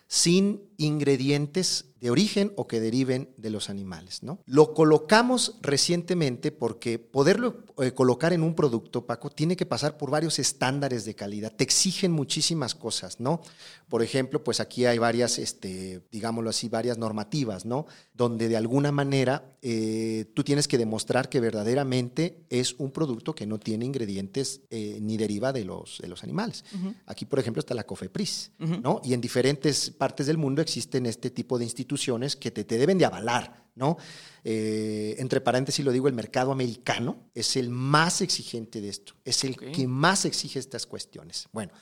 S2: sin ingredientes de origen o que deriven de los animales. ¿no? Lo colocamos recientemente porque poderlo eh, colocar en un producto, Paco, tiene que pasar por varios estándares de calidad. Te exigen muchísimas cosas, ¿no? Por ejemplo, pues aquí hay varias, este, digámoslo así, varias normativas, ¿no? Donde de alguna manera eh, tú tienes que demostrar que verdaderamente es un producto que no tiene ingredientes eh, ni deriva de los, de los animales. Aquí, por ejemplo, está la COFEPRIS, ¿no? Y en diferentes partes del mundo existen este tipo de instituciones que te, deben de avalar, ¿no? Eh, entre paréntesis lo digo, el mercado americano es el más exigente de esto, es el que más exige estas cuestiones. Bueno,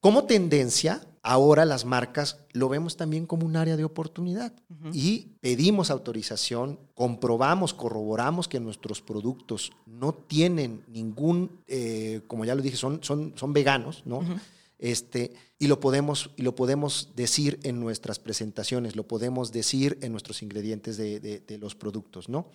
S2: como tendencia, ahora las marcas lo vemos también como un área de oportunidad y pedimos autorización, comprobamos, corroboramos que nuestros productos no tienen ningún, eh, como ya lo dije, son, son, son veganos, ¿no? Este, y lo podemos, y lo podemos decir en nuestras presentaciones, lo podemos decir en nuestros ingredientes de, los productos, ¿no?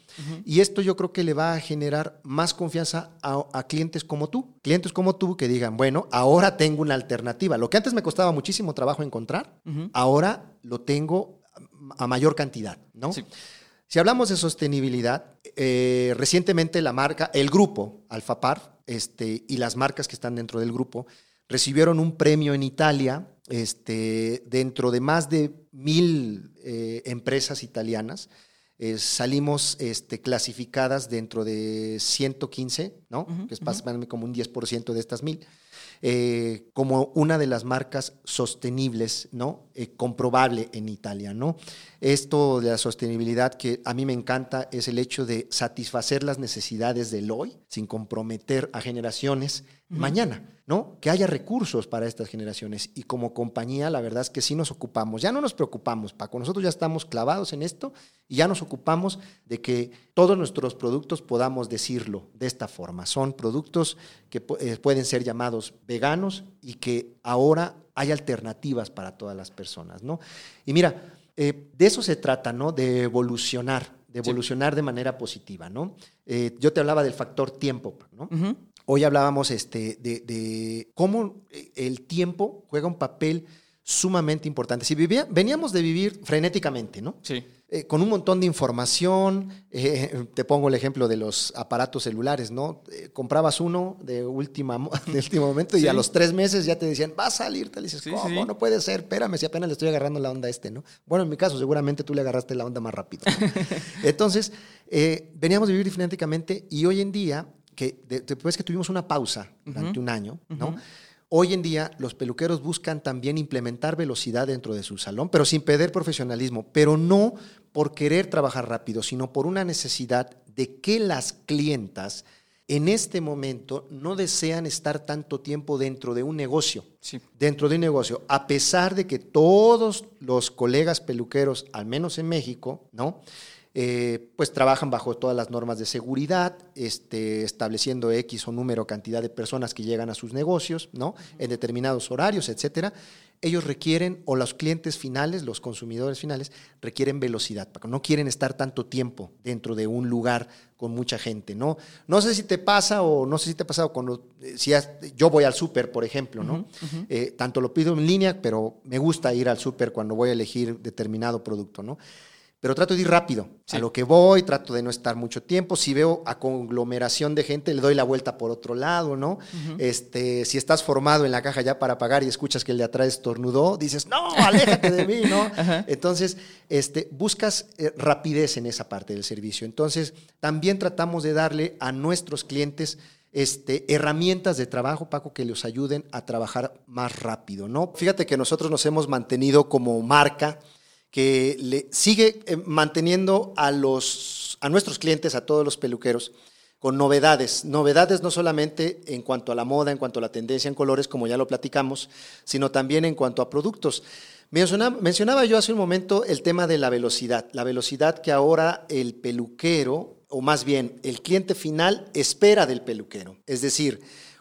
S2: Y esto yo creo que le va a generar más confianza a, clientes como tú, clientes como tú que digan, bueno, ahora tengo una alternativa. Lo que antes me costaba muchísimo trabajo encontrar, ahora lo tengo a mayor cantidad, ¿no? Si hablamos de sostenibilidad, eh, recientemente la marca, el grupo Alfapar, este, y las marcas que están dentro del grupo, recibieron un premio en Italia este, dentro de más de mil eh, empresas italianas. Eh, salimos este, clasificadas dentro de 115, ¿no? que es uh como un 10% de estas mil. Eh, como una de las marcas sostenibles, ¿no? Comprobable en Italia, ¿no? Esto de la sostenibilidad que a mí me encanta es el hecho de satisfacer las necesidades del hoy sin comprometer a generaciones mañana, ¿no? Que haya recursos para estas generaciones y como compañía la verdad es que sí nos ocupamos, ya no nos preocupamos, Paco, nosotros ya estamos clavados en esto y ya nos ocupamos de que todos nuestros productos podamos decirlo de esta forma. Son productos que eh, pueden ser llamados veganos y que ahora hay alternativas para todas las personas, ¿no? Y mira, eh, de eso se trata, ¿no? De evolucionar, de evolucionar de manera positiva, ¿no? Eh, yo te hablaba del factor tiempo, ¿no? Hoy hablábamos este, de, cómo el tiempo juega un papel sumamente importante. Si vivía, veníamos de vivir frenéticamente, ¿no?
S1: Sí.
S2: Eh, con un montón de información. Eh, [LAUGHS] te pongo el ejemplo de los aparatos celulares, ¿no? Eh, comprabas uno de, última, [LAUGHS] de último momento y a los tres meses ya te decían, va a salir. Te dices, ¿cómo? No puede ser, espérame, si apenas le estoy agarrando la onda a este, ¿no? Bueno, en mi caso, seguramente tú le agarraste la onda más rápido. [LAUGHS] Entonces, veníamos de vivir frenéticamente y hoy en día, que después que tuvimos una pausa durante un año, ¿no? Hoy en día los peluqueros buscan también implementar velocidad dentro de su salón, pero sin perder profesionalismo, pero no por querer trabajar rápido, sino por una necesidad de que las clientas en este momento no desean estar tanto tiempo dentro de un negocio. Dentro de un negocio, a pesar de que todos los colegas peluqueros, al menos en México, ¿no? Eh, pues trabajan bajo todas las normas de seguridad, este, estableciendo X o número, cantidad de personas que llegan a sus negocios, ¿no? En determinados horarios, etcétera. Ellos requieren, o los clientes finales, los consumidores finales, requieren velocidad, no quieren estar tanto tiempo dentro de un lugar con mucha gente, ¿no? No sé si te pasa o no sé si te ha pasado cuando, eh, si yo voy al súper, por ejemplo, ¿no? Eh, tanto lo pido en línea, pero me gusta ir al súper cuando voy a elegir determinado producto, ¿no? Pero trato de ir rápido. A lo que voy, trato de no estar mucho tiempo. Si veo a conglomeración de gente, le doy la vuelta por otro lado, ¿no? este, si estás formado en la caja ya para pagar y escuchas que el de atrás estornudó, dices, no, aléjate de mí, ¿no? [LAUGHS] Entonces, este, buscas eh, rapidez en esa parte del servicio. Entonces, también tratamos de darle a nuestros clientes este, herramientas de trabajo, Paco, que les ayuden a trabajar más rápido, ¿no? Fíjate que nosotros nos hemos mantenido como marca que le sigue eh, manteniendo a, los, a nuestros clientes, a todos los peluqueros, con novedades. Novedades no solamente en cuanto a la moda, en cuanto a la tendencia en colores, como ya lo platicamos, sino también en cuanto a productos. Mencionaba, mencionaba yo hace un momento el tema de la velocidad, la velocidad que ahora el peluquero, o más bien el cliente final, espera del peluquero. Es decir,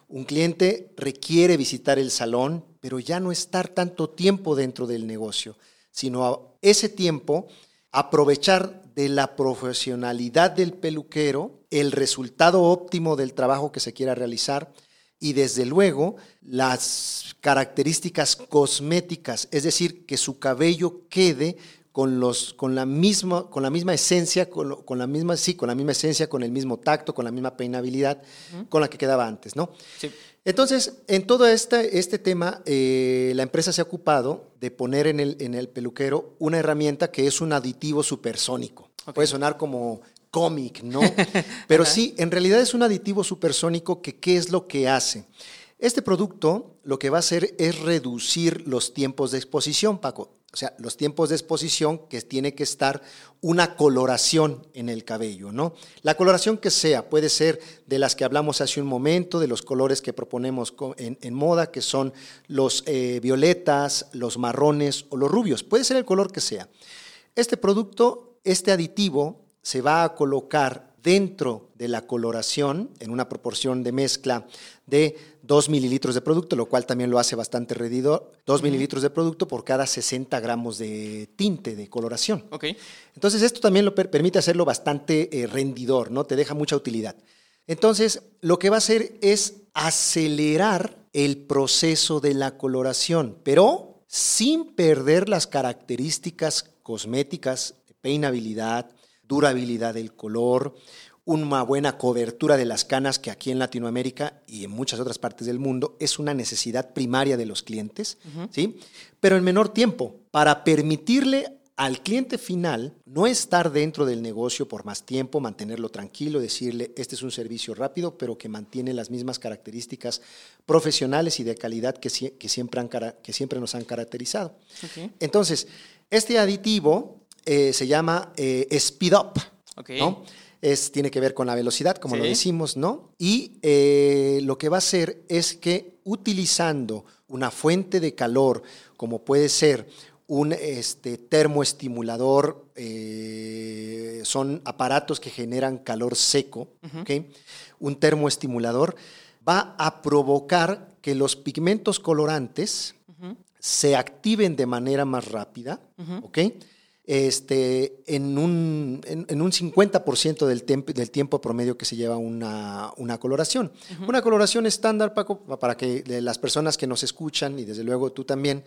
S2: un cliente requiere visitar el salón, pero ya no estar tanto tiempo dentro del negocio sino ese tiempo aprovechar de la profesionalidad del peluquero, el resultado óptimo del trabajo que se quiera realizar y desde luego las características cosméticas, es decir, que su cabello quede con, los, con, la, misma, con la misma esencia, con, la misma, sí, con la misma esencia, con el mismo tacto, con la misma peinabilidad con la que quedaba antes, ¿no? Sí. Entonces, en todo este, este tema, eh, la empresa se ha ocupado de poner en el, en el peluquero una herramienta que es un aditivo supersónico. Puede sonar como cómic, ¿no? [LAUGHS] Pero sí, en realidad es un aditivo supersónico que ¿qué es lo que hace? Este producto lo que va a hacer es reducir los tiempos de exposición, Paco. O sea, los tiempos de exposición que tiene que estar una coloración en el cabello, ¿no? La coloración que sea, puede ser de las que hablamos hace un momento, de los colores que proponemos en, moda, que son los eh, violetas, los marrones o los rubios. Puede ser el color que sea. Este producto, este aditivo, se va a colocar dentro de la coloración en una proporción de mezcla de 2 mililitros de producto, lo cual también lo hace bastante redidor. 2 mililitros de producto por cada 60 gramos de tinte, de coloración.
S1: Okay.
S2: Entonces, esto también lo permite hacerlo bastante eh, rendidor, ¿no? Te deja mucha utilidad. Entonces, lo que va a hacer es acelerar el proceso de la coloración, pero sin perder las características cosméticas, peinabilidad, durabilidad del color, una buena cobertura de las canas que aquí en Latinoamérica y en muchas otras partes del mundo es una necesidad primaria de los clientes, ¿sí? Pero en menor tiempo, para permitirle al cliente final no estar dentro del negocio por más tiempo, mantenerlo tranquilo, decirle, este es un servicio rápido, pero que mantiene las mismas características profesionales y de calidad que, que, siempre, han, que siempre, nos han caracterizado. Entonces, este aditivo eh, se llama eh, Speed Up. ¿no? Es, tiene que ver con la velocidad, como lo decimos, ¿no? Y eh, lo que va a hacer es que utilizando una fuente de calor, como puede ser un este, termoestimulador, eh, son aparatos que generan calor seco, un termoestimulador, va a provocar que los pigmentos colorantes se activen de manera más rápida, ¿ok? Este, en, un, en, un 50% del, del, tiempo promedio que se lleva una, una coloración. Una coloración estándar, Paco, para que las personas que nos escuchan, y desde luego tú también,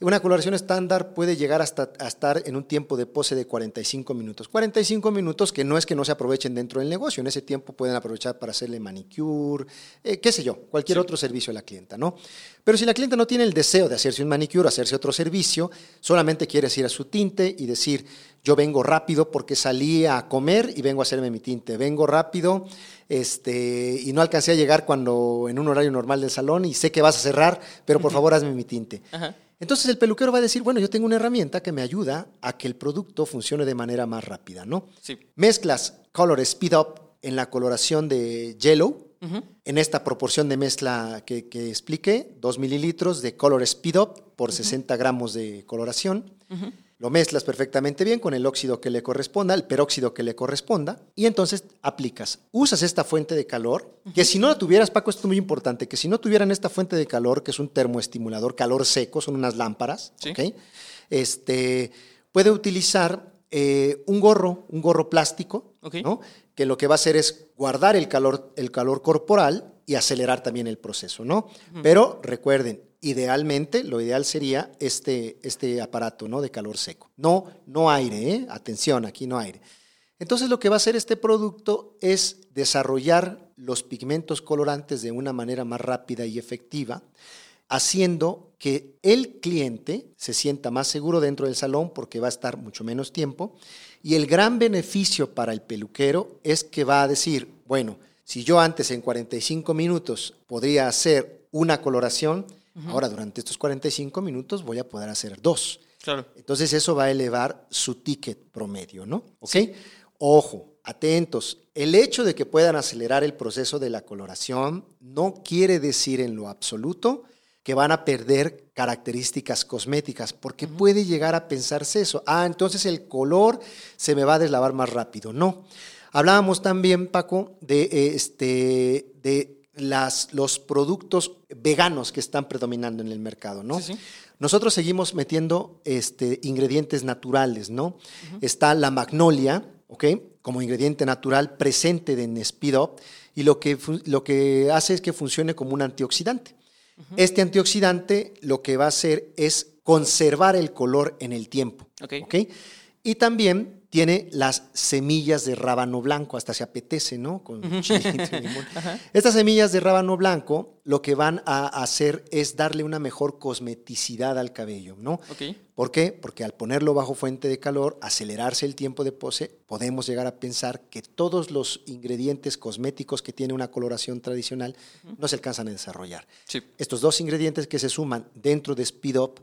S2: una coloración estándar puede llegar hasta a estar en un tiempo de pose de 45 minutos. 45 minutos que no es que no se aprovechen dentro del negocio, en ese tiempo pueden aprovechar para hacerle manicure, eh, qué sé yo, cualquier otro servicio a la clienta, ¿no? Pero si la clienta no tiene el deseo de hacerse un manicure, hacerse otro servicio, solamente quiere ir a su tinte y decir, yo vengo rápido porque salí a comer y vengo a hacerme mi tinte, vengo rápido este, y no alcancé a llegar cuando en un horario normal del salón y sé que vas a cerrar, pero por favor hazme mi tinte. Ajá. Entonces el peluquero va a decir, bueno, yo tengo una herramienta que me ayuda a que el producto funcione de manera más rápida, ¿no?
S1: Sí.
S2: Mezclas Color Speed Up en la coloración de Yellow, en esta proporción de mezcla que, que, expliqué, 2 mililitros de Color Speed Up por 60 gramos de coloración lo mezclas perfectamente bien con el óxido que le corresponda, el peróxido que le corresponda, y entonces aplicas. Usas esta fuente de calor, que si no la tuvieras, Paco, esto es muy importante, que si no tuvieran esta fuente de calor, que es un termoestimulador, calor seco, son unas lámparas, este, puede utilizar eh, un gorro, un gorro plástico, que lo que va a hacer es guardar el calor, el calor corporal y acelerar también el proceso, ¿no? Pero recuerden, idealmente, lo ideal sería este, este aparato, ¿no? De calor seco. No, no aire, ¿eh? Atención, aquí no aire. Entonces lo que va a hacer este producto es desarrollar los pigmentos colorantes de una manera más rápida y efectiva, haciendo que el cliente se sienta más seguro dentro del salón porque va a estar mucho menos tiempo. Y el gran beneficio para el peluquero es que va a decir, bueno, si yo antes en 45 minutos podría hacer una coloración, ahora durante estos 45 minutos voy a poder hacer dos.
S1: Claro.
S2: Entonces eso va a elevar su ticket promedio, ¿no? ¿Ok? Ojo, atentos. El hecho de que puedan acelerar el proceso de la coloración no quiere decir en lo absoluto que van a perder características cosméticas, porque puede llegar a pensarse eso. Ah, entonces el color se me va a deslavar más rápido. No. Hablábamos también, Paco, de, eh, este, de las, los productos veganos que están predominando en el mercado, ¿no? Nosotros seguimos metiendo este, ingredientes naturales, ¿no? Está la magnolia, ¿ok? Como ingrediente natural presente en Speed Up y lo que, lo que hace es que funcione como un antioxidante. Este antioxidante lo que va a hacer es conservar el color en el tiempo. Okay. Y también tiene las semillas de rábano blanco, hasta se apetece, ¿no? Con [LAUGHS] Estas semillas de rábano blanco lo que van a hacer es darle una mejor cosmeticidad al cabello, ¿no? ¿Por qué? Porque al ponerlo bajo fuente de calor, acelerarse el tiempo de pose, podemos llegar a pensar que todos los ingredientes cosméticos que tiene una coloración tradicional no se alcanzan a desarrollar. Estos dos ingredientes que se suman dentro de Speed Up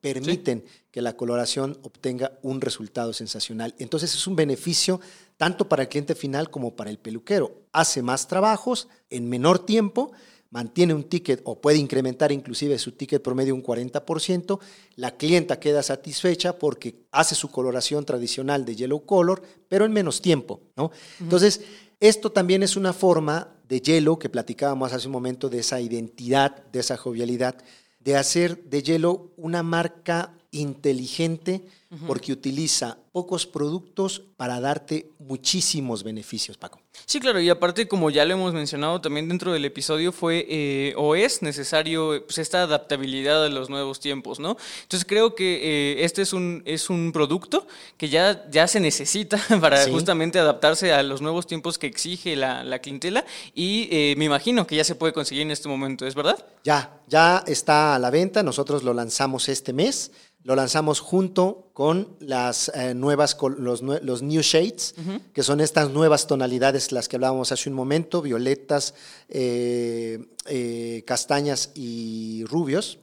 S2: permiten que la coloración obtenga un resultado sensacional. Entonces es un beneficio tanto para el cliente final como para el peluquero. Hace más trabajos en menor tiempo, mantiene un ticket o puede incrementar inclusive su ticket promedio un 40%, la clienta queda satisfecha porque hace su coloración tradicional de yellow color, pero en menos tiempo, ¿no? Entonces, esto también es una forma de Yellow que platicábamos hace un momento de esa identidad, de esa jovialidad, de hacer de Yellow una marca inteligente porque utiliza pocos productos para darte muchísimos beneficios, Paco.
S1: Sí, claro, y aparte, como ya lo hemos mencionado también dentro del episodio, fue eh, o es necesario pues, esta adaptabilidad a los nuevos tiempos, ¿no? Entonces creo que eh, este es un, es un producto que ya, ya se necesita [LAUGHS] para justamente adaptarse a los nuevos tiempos que exige la, la clientela y eh, me imagino que ya se puede conseguir en este momento, ¿es verdad?
S2: Ya, ya está a la venta, nosotros lo lanzamos este mes. Lo lanzamos junto con las eh, nuevas, los, los, New Shades, que son estas nuevas tonalidades, las que hablábamos hace un momento, violetas, eh, eh, castañas y rubios.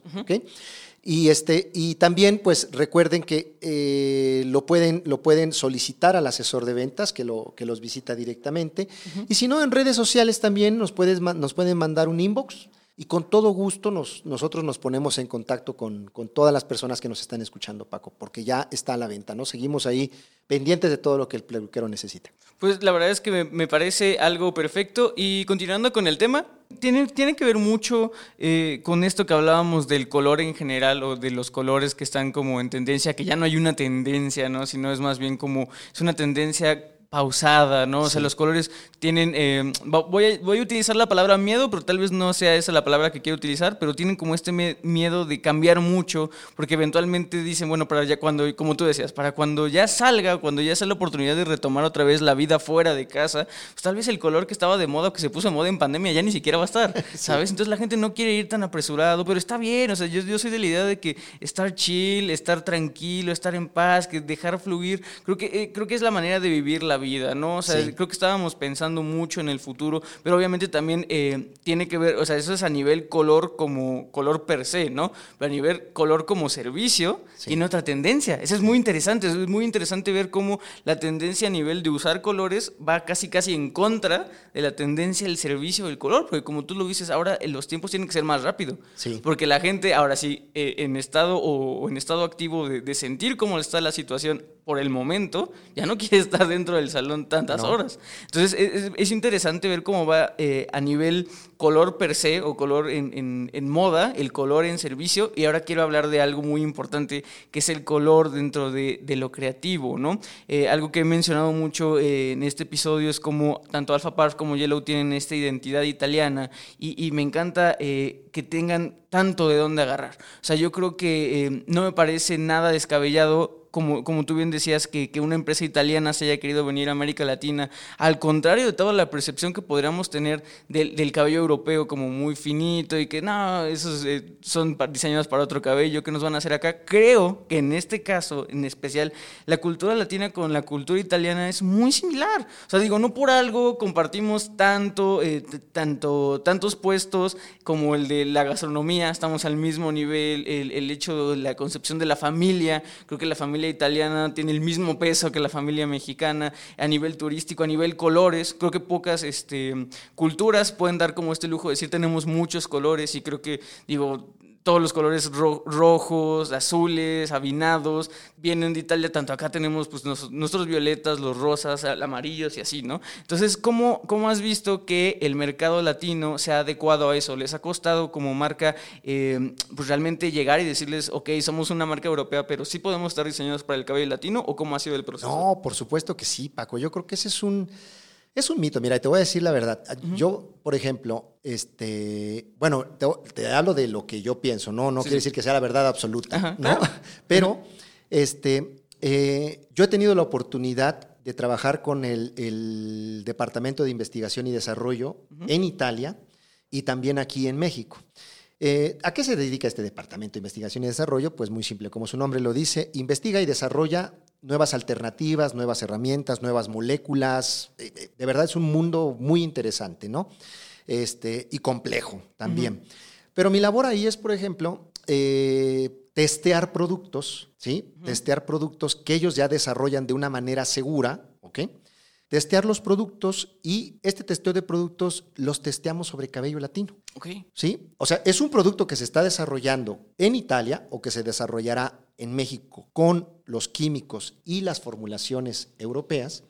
S2: Y, este, y también, pues recuerden que lo, pueden, lo pueden solicitar al asesor de ventas que, lo, que los visita directamente. Y si no, en redes sociales también nos, puedes, nos pueden mandar un inbox y con todo gusto nos, nosotros nos ponemos en contacto con, todas las personas que nos están escuchando, Paco, porque ya está a la venta, ¿no? Seguimos ahí pendientes de todo lo que el peluquero necesita.
S1: Pues la verdad es que me, parece algo perfecto. Y continuando con el tema, tiene, tiene que ver mucho eh, con esto que hablábamos del color en general o de los colores que están como en tendencia, que ya no hay una tendencia, ¿no? Sino es más bien como, es una tendencia pausada, ¿no? O sea, los colores tienen, eh, voy, a, voy, a, utilizar la palabra miedo, pero tal vez no sea esa la palabra que quiero utilizar, pero tienen como este miedo de cambiar mucho, porque eventualmente dicen, bueno, para ya cuando, como tú decías, para cuando ya salga, cuando ya sea la oportunidad de retomar otra vez la vida fuera de casa, pues tal vez el color que estaba de moda o que se puso de moda en pandemia ya ni siquiera va a estar, [LAUGHS] ¿sabes? Entonces la gente no quiere ir tan apresurado, pero está bien, o sea, yo, yo soy de la idea de que estar chill, estar tranquilo, estar en paz, que dejar fluir, creo que, eh, creo que es la manera de vivir la vida, ¿no? O sea, creo que estábamos pensando mucho en el futuro, pero obviamente también eh, tiene que ver, o sea, eso es a nivel color como color per se, ¿no? Pero a nivel color como servicio tiene otra tendencia. Eso es muy interesante, es muy interesante ver cómo la tendencia a nivel de usar colores va casi casi en contra de la tendencia del servicio del color, porque como tú lo dices, ahora los tiempos tienen que ser más rápido. Sí. Porque la gente ahora sí, eh, en estado o, en estado activo de, de sentir cómo está la situación por el momento, ya no [LAUGHS] quiere estar dentro del salón tantas horas. Entonces es, interesante ver cómo va eh, a nivel color per se o color en, moda, el color en servicio. Y ahora quiero hablar de algo muy importante que es el color dentro de, lo creativo, ¿no? Eh, algo que he mencionado mucho eh, en este episodio es como tanto Alpha Park como Yellow tienen esta identidad italiana y, me encanta que tengan tanto de dónde agarrar. O sea, yo creo que no me parece nada descabellado como, como tú bien decías, que, que, una empresa italiana se haya querido venir a América Latina, al contrario de toda la percepción que podríamos tener del, del cabello europeo como muy finito y que no, esos eh, son diseñados para otro cabello, que nos van a hacer acá? Creo que en este caso, en especial, la cultura latina con la cultura italiana es muy similar. O sea, digo, no por algo compartimos tanto, eh, tanto, tantos puestos como el de la gastronomía, estamos al mismo nivel, el, el hecho la concepción de la familia, creo que la familia italiana tiene el mismo peso que la familia mexicana a nivel turístico, a nivel colores. Creo que pocas este, culturas pueden dar como este lujo de decir tenemos muchos colores y creo que, digo, todos los colores rojos, azules, avinados, vienen de Italia, tanto acá tenemos pues, nuestros violetas, los rosas, amarillos y así, ¿no? Entonces, ¿cómo, ¿cómo has visto que el mercado latino se ha adecuado a eso? ¿Les ha costado como marca eh, pues realmente llegar y decirles, ok, somos una marca europea, pero sí podemos estar diseñados para el cabello latino o cómo ha sido el proceso?
S2: No, por supuesto que sí, Paco. Yo creo que ese es un es un mito, mira, te voy a decir la verdad. Yo, por ejemplo, este, bueno, te, hablo de lo que yo pienso, no, no quiere decir que sea la verdad absoluta, ¿no? [LAUGHS] Pero, este, eh, yo he tenido la oportunidad de trabajar con el, Departamento de Investigación y Desarrollo en Italia y también aquí en México. Eh, ¿A qué se dedica este Departamento de Investigación y Desarrollo? Pues muy simple, como su nombre lo dice, investiga y desarrolla nuevas alternativas, nuevas herramientas, nuevas moléculas. Eh, eh, de verdad es un mundo muy interesante, ¿no? Este, y complejo también. Pero mi labor ahí es, por ejemplo, eh, testear productos, ¿sí? Testear productos que ellos ya desarrollan de una manera segura, ¿ok? Testear los productos y este testeo de productos los testeamos sobre cabello latino.
S1: Ok.
S2: ¿Sí? O sea, es un producto que se está desarrollando en Italia o que se desarrollará en México con los químicos y las formulaciones europeas,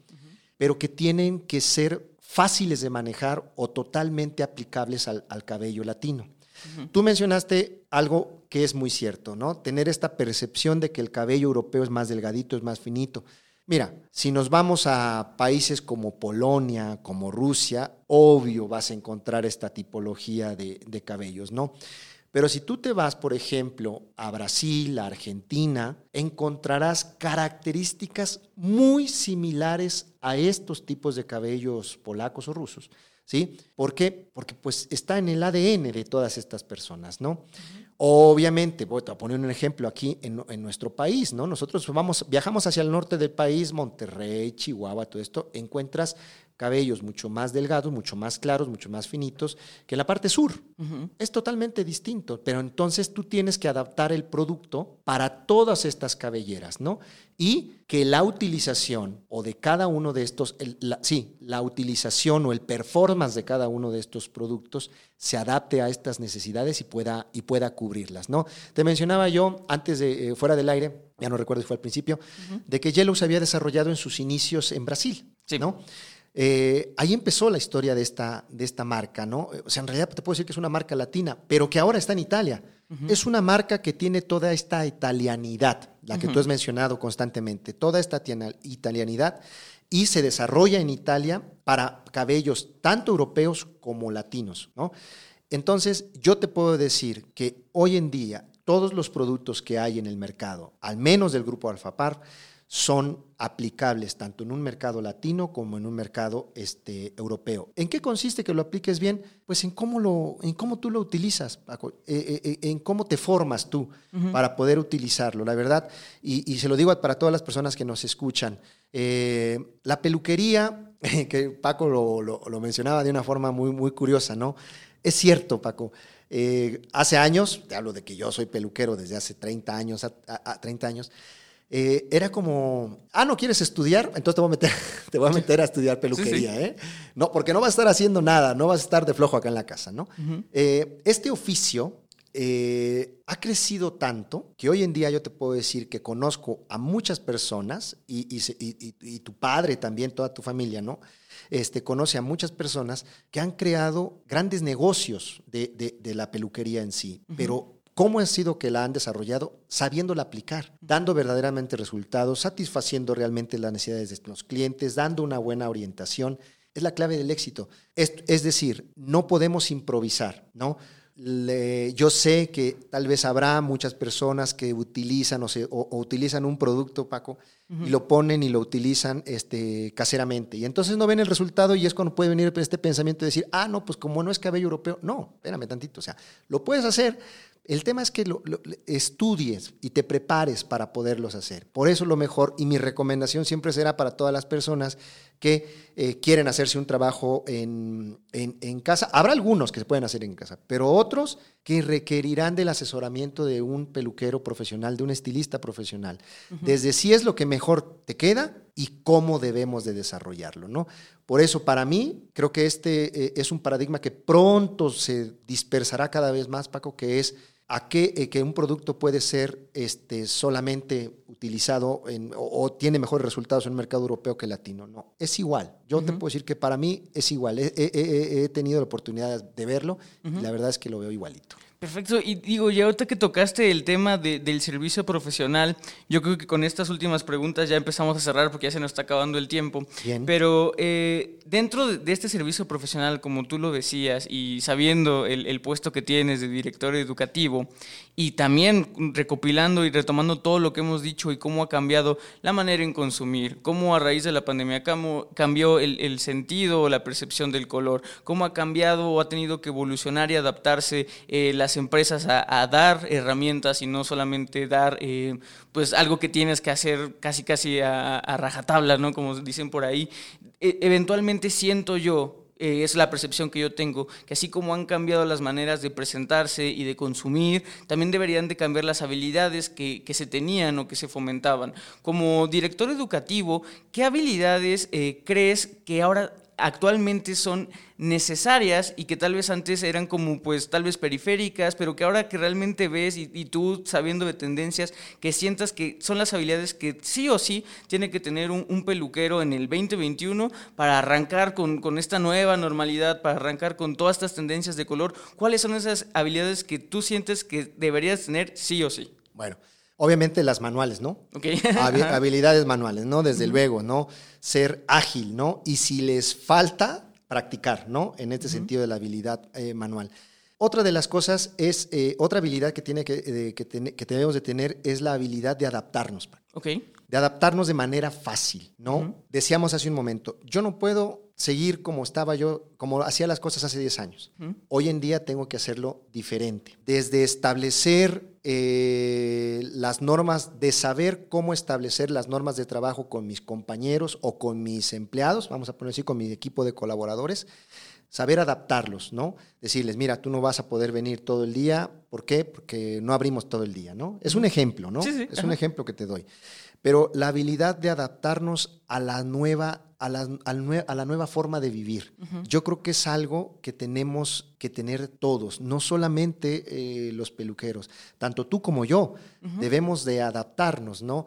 S2: pero que tienen que ser fáciles de manejar o totalmente aplicables al, cabello latino. Tú mencionaste algo que es muy cierto, ¿no? Tener esta percepción de que el cabello europeo es más delgadito, es más finito. Mira, si nos vamos a países como Polonia, como Rusia, obvio vas a encontrar esta tipología de, de cabellos, ¿no? Pero si tú te vas, por ejemplo, a Brasil, a Argentina, encontrarás características muy similares a estos tipos de cabellos polacos o rusos. ¿Sí? ¿Por qué? Porque pues está en el ADN de todas estas personas, ¿no? Obviamente, voy a poner un ejemplo aquí en, en, nuestro país, ¿no? Nosotros vamos, viajamos hacia el norte del país, Monterrey, Chihuahua, todo esto, encuentras cabellos mucho más delgados, mucho más claros, mucho más finitos que la parte sur. Es totalmente distinto, pero entonces tú tienes que adaptar el producto para todas estas cabelleras, ¿no? Y que la utilización o de cada uno de estos, sí, la utilización o el performance de cada uno de estos productos se adapte a estas necesidades y pueda, y pueda cubrirlas, ¿no? Te mencionaba yo antes de, eh, fuera del aire, ya no recuerdo si fue al principio, de que Yellow se había desarrollado en sus inicios en Brasil, sí. ¿no? Eh, ahí empezó la historia de esta, de esta marca, ¿no? O sea, en realidad te puedo decir que es una marca latina, pero que ahora está en Italia. Es una marca que tiene toda esta italianidad, la que tú has mencionado constantemente, toda esta italianidad y se desarrolla en Italia para cabellos tanto europeos como latinos, ¿no? Entonces, yo te puedo decir que hoy en día todos los productos que hay en el mercado, al menos del grupo Alfapar, son aplicables tanto en un mercado latino como en un mercado este, europeo. ¿En qué consiste que lo apliques bien? Pues en cómo, lo, en cómo tú lo utilizas, eh, eh, eh, en cómo te formas tú para poder utilizarlo, la verdad. Y, se lo digo para todas las personas que nos escuchan. la peluquería, [LAUGHS] que Paco lo, mencionaba de una forma muy, muy curiosa, ¿no? Es cierto, Paco. hace años, te hablo de que yo soy peluquero desde hace 30 años, a 30 años, eh, era como, ah, ¿no quieres estudiar? Entonces te voy a meter, [LAUGHS] te voy a, meter a estudiar peluquería, ¿eh? No, porque no vas a estar haciendo nada, no vas a estar de flojo acá en la casa, ¿no? Eh, este oficio eh, ha crecido tanto que hoy en día yo te puedo decir que conozco a muchas personas y, y, tu padre también, toda tu familia, ¿no? Este, conoce a muchas personas que han creado grandes negocios de, de, la peluquería en sí, pero ¿Cómo ha sido que la han desarrollado? Sabiéndola aplicar, dando verdaderamente resultados, satisfaciendo realmente las necesidades de los clientes, dando una buena orientación. Es la clave del éxito. Es, es decir, no podemos improvisar, ¿no? yo sé que tal vez habrá muchas personas que utilizan o, utilizan un producto, Paco, y lo ponen y lo utilizan este, caseramente. Y entonces no ven el resultado y es cuando puede venir este pensamiento de decir, ah, no, pues como no es cabello europeo. No, espérame tantito. O sea, lo puedes hacer, el tema es que lo, estudies y te prepares para poderlos hacer. Por eso lo mejor, y mi recomendación siempre será para todas las personas que eh, quieren hacerse un trabajo en, casa. Habrá algunos que se pueden hacer en casa, pero otros que requerirán del asesoramiento de un peluquero profesional, de un estilista profesional, desde si es lo que mejor te queda y cómo debemos de desarrollarlo, ¿no? Por eso, para mí, creo que este eh, es un paradigma que pronto se dispersará cada vez más, Paco, que es a qué eh, que un producto puede ser este, solamente utilizado en, o, tiene mejores resultados en un mercado europeo que latino. No, es igual. Yo te puedo decir que para mí es igual. He, tenido la oportunidad de verlo y la verdad es que lo veo igualito.
S1: Perfecto, y digo, ya ahorita que tocaste el tema del servicio profesional, yo creo que con estas últimas preguntas ya empezamos a cerrar porque ya se nos está acabando el tiempo. Bien. Pero eh, dentro de este servicio profesional, como tú lo decías, y sabiendo el, puesto que tienes de director educativo, y también recopilando y retomando todo lo que hemos dicho y cómo ha cambiado la manera en consumir, cómo a raíz de la pandemia cambió el, sentido o la percepción del color, cómo ha cambiado o ha tenido que evolucionar y adaptarse eh, las empresas a, dar herramientas y no solamente dar eh, pues algo que tienes que hacer casi casi a, rajatabla, ¿no? Como dicen por ahí. E, eventualmente siento yo, eh, es la percepción que yo tengo, que así como han cambiado las maneras de presentarse y de consumir, también deberían de cambiar las habilidades que, se tenían o que se fomentaban. Como director educativo, ¿qué habilidades eh, crees que ahora actualmente son necesarias y que tal vez antes eran como pues tal vez periféricas, pero que ahora que realmente ves y, tú sabiendo de tendencias, que sientas que son las habilidades que sí o sí tiene que tener un, peluquero en el 2021 para arrancar con, con, esta nueva normalidad, para arrancar con todas estas tendencias de color. ¿Cuáles son esas habilidades que tú sientes que deberías tener sí o sí?
S2: Bueno, Obviamente las manuales, ¿no? [LAUGHS] habilidades manuales, ¿no? Desde luego, ¿no? Ser ágil, ¿no? Y si les falta, practicar, ¿no? En este sentido de la habilidad eh, manual. Otra de las cosas es, eh, otra habilidad que, tiene que, que, que, debemos de tener es la habilidad de adaptarnos.
S1: Ok.
S2: De adaptarnos de manera fácil, ¿no? Decíamos hace un momento, yo no puedo seguir como estaba yo, como hacía las cosas hace 10 años. Hoy en día tengo que hacerlo diferente. Desde establecer eh, las normas, de saber cómo establecer las normas de trabajo con mis compañeros o con mis empleados, vamos a poner así, con mi equipo de colaboradores, saber adaptarlos, ¿no? Decirles, mira, tú no vas a poder venir todo el día, ¿por qué? Porque no abrimos todo el día, ¿no? Es un ejemplo, ¿no? es un ejemplo que te doy. Pero la habilidad de adaptarnos a la nueva a la, a la nueva forma de vivir. Yo creo que es algo que tenemos que tener todos, no solamente eh, los peluqueros, tanto tú como yo, debemos de adaptarnos, ¿no?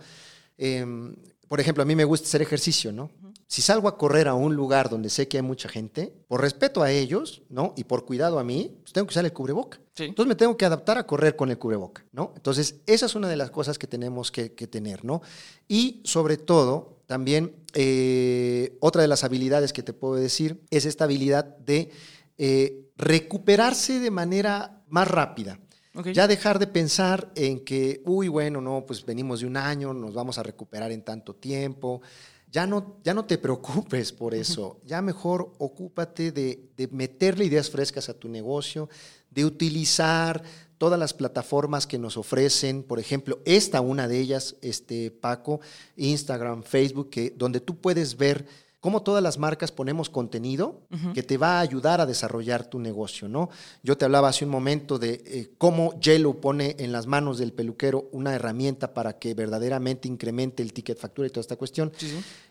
S2: Em, por ejemplo, a mí me gusta hacer ejercicio, ¿no? Si salgo a correr a un lugar donde sé que hay mucha gente, por respeto a ellos, ¿no? Y por cuidado a mí, pues tengo que usar el cubreboca. Entonces me tengo que adaptar a correr con el cubreboca, ¿no? Entonces, esa es una de las cosas que tenemos que, que tener, ¿no? Y sobre todo, también eh, otra de las habilidades que te puedo decir es esta habilidad de eh, recuperarse de manera más rápida. Ya dejar de pensar en que, uy, bueno, no, pues venimos de un año, nos vamos a recuperar en tanto tiempo. Ya no, ya no te preocupes por eso. Ya mejor ocúpate de, de meterle ideas frescas a tu negocio, de utilizar todas las plataformas que nos ofrecen, por ejemplo, esta una de ellas, este Paco, Instagram, Facebook, que, donde tú puedes ver cómo todas las marcas ponemos contenido que te va a ayudar a desarrollar tu negocio, ¿no? Yo te hablaba hace un momento de eh, cómo Yellow pone en las manos del peluquero una herramienta para que verdaderamente incremente el ticket factura y toda esta cuestión.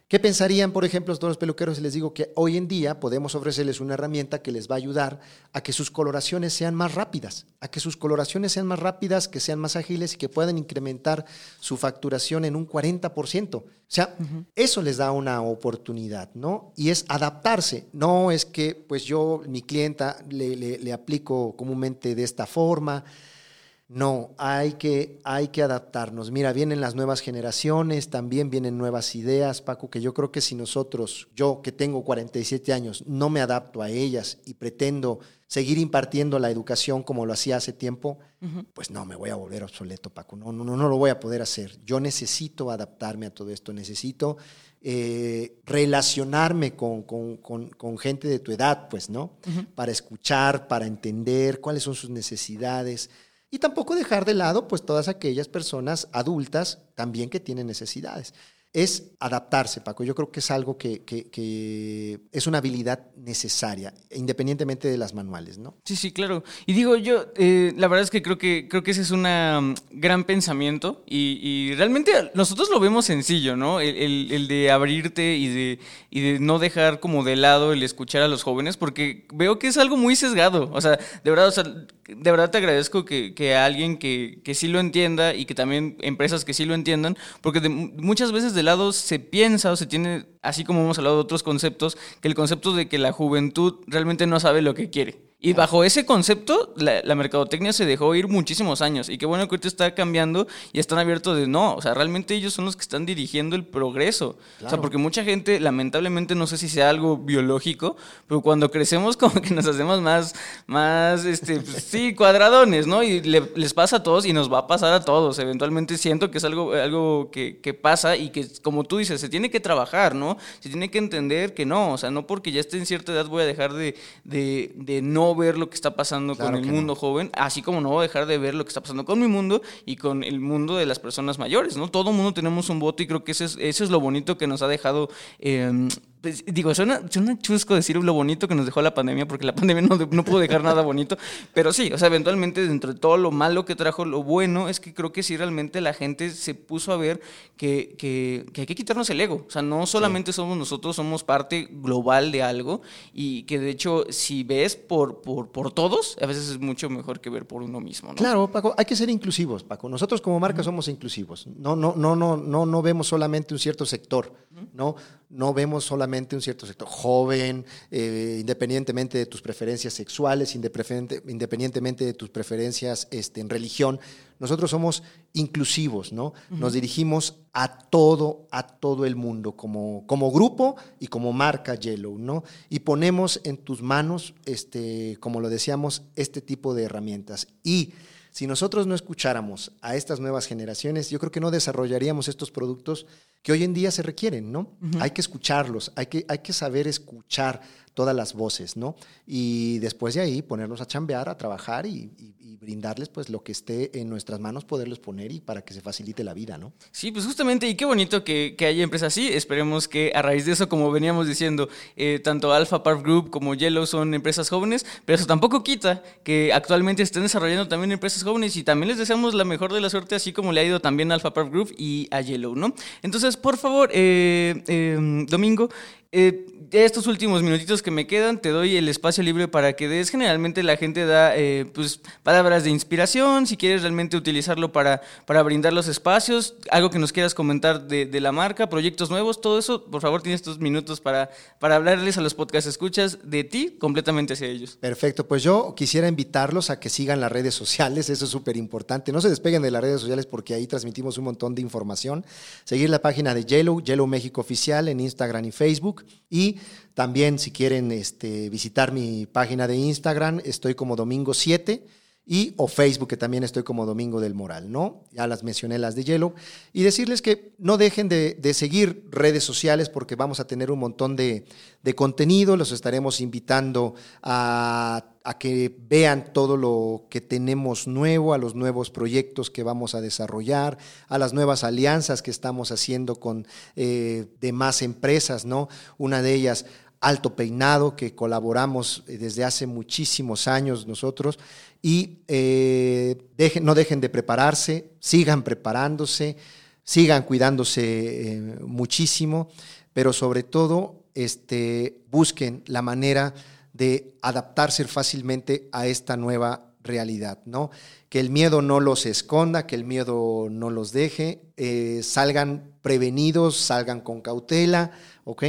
S2: ¿Qué pensarían, por ejemplo, todos los peluqueros si les digo que hoy en día podemos ofrecerles una herramienta que les va a ayudar a que sus coloraciones sean más rápidas, a que sus coloraciones sean más rápidas, que sean más ágiles y que puedan incrementar su facturación en un 40%? O sea, eso les da una oportunidad, ¿no? Y es adaptarse. No es que, pues yo, mi clienta, le, le aplico comúnmente de esta forma no, hay que, hay que adaptarnos. Mira, vienen las nuevas generaciones, también vienen nuevas ideas, Paco, que yo creo que si nosotros, yo que tengo 47 años, no me adapto a ellas y pretendo seguir impartiendo la educación como lo hacía hace tiempo, pues no, me voy a volver obsoleto, Paco. No, no, no, no lo voy a poder hacer. Yo necesito adaptarme a todo esto, necesito eh, relacionarme con, con, gente de tu edad, pues, ¿no? Para escuchar, para entender cuáles son sus necesidades y tampoco dejar de lado pues todas aquellas personas adultas también que tienen necesidades es adaptarse, Paco. Yo creo que es algo que, es una habilidad necesaria, independientemente de las manuales, ¿no?
S1: Sí, sí, claro. Y digo, yo, eh, la verdad es que creo que creo que ese es un mm, gran pensamiento y, realmente nosotros lo vemos sencillo, ¿no? El, de abrirte y de, y de no dejar como de lado el escuchar a los jóvenes, porque veo que es algo muy sesgado. O sea, de verdad, o sea, de verdad te agradezco que, que alguien que, que sí lo entienda y que también empresas que sí lo entiendan, porque muchas veces de lado se piensa o se tiene, así como hemos hablado de otros conceptos, que el concepto de que la juventud realmente no sabe lo que quiere. Y bajo ese concepto, la, mercadotecnia se dejó ir muchísimos años. Y qué bueno que ahorita está cambiando y están abiertos de no. O sea, realmente ellos son los que están dirigiendo el progreso. O sea, porque mucha gente, lamentablemente, no sé si sea algo biológico, pero cuando crecemos, [LAUGHS] como que nos hacemos más, más, este, pues, sí, [LAUGHS] cuadradones, ¿no? Y les pasa a todos y nos va a pasar a todos. Eventualmente siento que es algo, algo que, que pasa y que, como tú dices, se tiene que trabajar, ¿no? Se tiene que entender que no. O sea, no porque ya esté en cierta edad voy a dejar de, de, de no ver lo que está pasando con el mundo joven, así como no voy a dejar de ver lo que está pasando con mi mundo y con el mundo de las personas mayores, ¿no? Todo mundo tenemos un voto y creo que eso es, eso es lo bonito que nos ha dejado... Eh, pues, digo, suena, suena, chusco decir lo bonito que nos dejó la pandemia, porque la [LAUGHS] pandemia no, no, pudo dejar nada bonito, pero sí, o sea, eventualmente dentro de todo lo malo que trajo, lo bueno es que creo que sí realmente la gente se puso a ver que, que, que hay que quitarnos el ego, o sea, no solamente somos nosotros, somos parte global de algo y que de hecho si ves por, por, por todos, a veces es mucho mejor que ver por uno mismo, ¿no?
S2: Claro, Paco, hay que ser inclusivos, Paco. Nosotros como marca somos inclusivos. No, no, no, no, no, no vemos solamente un cierto sector, ¿no? No vemos solamente un cierto sector joven, eh, independientemente de tus preferencias sexuales, independientemente de tus preferencias este, en religión. Nosotros somos inclusivos, ¿no? Nos dirigimos a todo, a todo el mundo, como, como grupo y como marca Yellow, ¿no? Y ponemos en tus manos, este, como lo decíamos, este tipo de herramientas. Y si nosotros no escucháramos a estas nuevas generaciones, yo creo que no desarrollaríamos estos productos que hoy en día se requieren, ¿no? Hay que escucharlos, hay que, hay que saber escuchar todas las voces, ¿no? Y después de ahí ponernos a chambear, a trabajar y, brindarles pues lo que esté en nuestras manos, poderles poner y para que se facilite la vida, ¿no?
S1: Sí, pues justamente, y qué bonito que, que haya empresas así. Esperemos que a raíz de eso, como veníamos diciendo, eh, tanto Alpha Park Group como Yellow son empresas jóvenes, pero eso tampoco quita que actualmente estén desarrollando también empresas jóvenes y también les deseamos la mejor de la suerte, así como le ha ido también a Alpha Park Group y a Yellow, ¿no? Entonces, por favor, eh, eh, Domingo, eh, estos últimos minutitos que me quedan, te doy el espacio libre para que des. Generalmente la gente da eh, pues, palabras de inspiración, si quieres realmente utilizarlo para, para brindar los espacios, algo que nos quieras comentar de, la marca, proyectos nuevos, todo eso, por favor tienes estos minutos para, para hablarles a los podcast escuchas de ti completamente hacia ellos.
S2: Perfecto, pues yo quisiera invitarlos a que sigan las redes sociales, eso es súper importante. No se despeguen de las redes sociales porque ahí transmitimos un montón de información. Seguir la página de Yellow, Yellow México Oficial en Instagram y Facebook y también si quieren este, visitar mi página de Instagram, estoy como domingo 7 y o Facebook, que también estoy como Domingo del Moral, ¿no? Ya las mencioné las de Yellow. Y decirles que no dejen de, seguir redes sociales porque vamos a tener un montón de, contenido, los estaremos invitando a, que vean todo lo que tenemos nuevo, a los nuevos proyectos que vamos a desarrollar, a las nuevas alianzas que estamos haciendo con eh, demás empresas, ¿no? Una de ellas Alto Peinado, que colaboramos eh, desde hace muchísimos años nosotros, y eh, no dejen de prepararse, sigan preparándose, sigan cuidándose eh, muchísimo. pero sobre todo este, busquen la manera de adaptarse fácilmente a esta nueva realidad, ¿no? Que el miedo no los esconda, que el miedo no los deje, salgan prevenidos, salgan con cautela, ¿ok?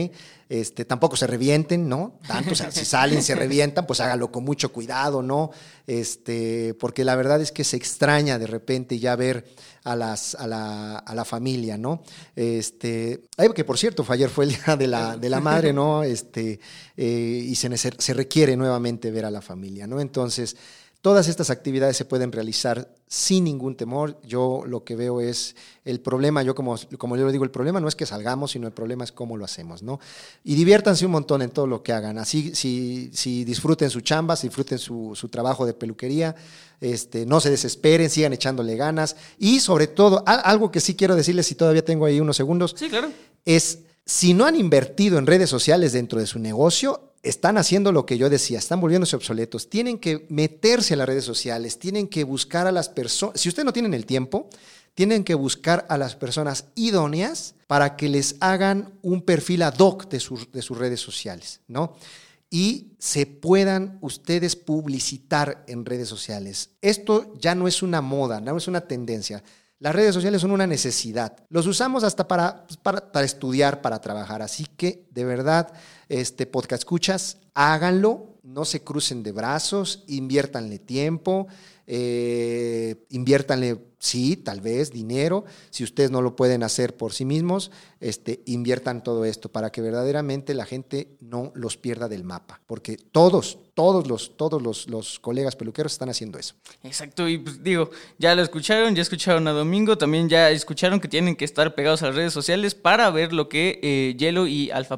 S2: Este, tampoco se revienten, ¿no? Tanto, si salen, se revientan, pues háganlo con mucho cuidado, ¿no? Este, porque la verdad es que se extraña de repente ya ver a, las, a, la, a la familia, ¿no? Este, que por cierto, ayer fue el día de la, de la madre, ¿no? Este, eh, y se, se requiere nuevamente ver a la familia, ¿no? Entonces, Todas estas actividades se pueden realizar sin ningún temor. Yo lo que veo es el problema, yo como, como yo digo, el problema no es que salgamos, sino el problema es cómo lo hacemos, ¿no? Y diviértanse un montón en todo lo que hagan. Así, si, si disfruten su chamba, si disfruten su, su trabajo de peluquería, este, no se desesperen, sigan echándole ganas. Y sobre todo, algo que sí quiero decirles, si todavía tengo ahí unos segundos,
S1: sí, claro.
S2: es si no han invertido en redes sociales dentro de su negocio, están haciendo lo que yo decía, están volviéndose obsoletos, tienen que meterse en las redes sociales, tienen que buscar a las personas, si ustedes no tienen el tiempo, tienen que buscar a las personas idóneas para que les hagan un perfil ad hoc de, de sus redes sociales, ¿no? Y se puedan ustedes publicitar en redes sociales. Esto ya no es una moda, no es una tendencia. Las redes sociales son una necesidad. Los usamos hasta para, pues, para, para estudiar, para trabajar. Así que, de verdad, este podcast escuchas, háganlo, no se crucen de brazos, inviértanle tiempo, eh, inviértanle, sí, tal vez dinero. Si ustedes no lo pueden hacer por sí mismos, este, inviertan todo esto para que verdaderamente la gente no los pierda del mapa. Porque todos, todos los, todos los, los colegas peluqueros están haciendo eso.
S1: Exacto, y pues digo, ya lo escucharon, ya escucharon a Domingo, también ya escucharon que tienen que estar pegados a las redes sociales para ver lo que eh, Yellow y Alpha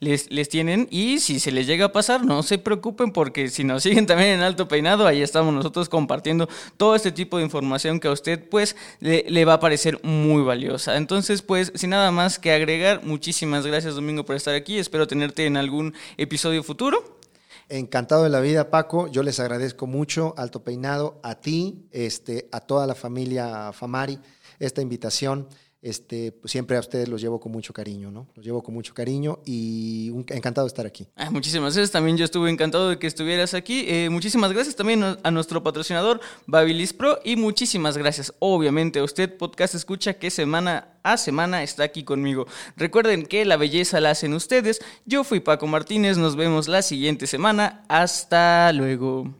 S1: les, les tienen. Y si se les llega a pasar, no se preocupen porque si nos siguen también en Alto Peinado, ahí estamos nosotros compartiendo todo este tipo de información que a usted pues le, le va a parecer muy valiosa. Entonces, pues, sin nada más que agregar, muchísimas gracias Domingo por estar aquí, espero tenerte en algún episodio futuro.
S2: Encantado de la vida, Paco. Yo les agradezco mucho, Alto Peinado, a ti, este, a toda la familia Famari, esta invitación. Este, pues siempre a ustedes los llevo con mucho cariño, ¿no? Los llevo con mucho cariño y encantado de estar aquí.
S1: Ah, muchísimas gracias, también yo estuve encantado de que estuvieras aquí. Eh, muchísimas gracias también a nuestro patrocinador Babilis Pro y muchísimas gracias, obviamente, a usted, podcast escucha, que semana a semana está aquí conmigo. Recuerden que la belleza la hacen ustedes. Yo fui Paco Martínez, nos vemos la siguiente semana. Hasta luego.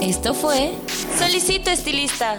S3: Esto fue Solicito Estilista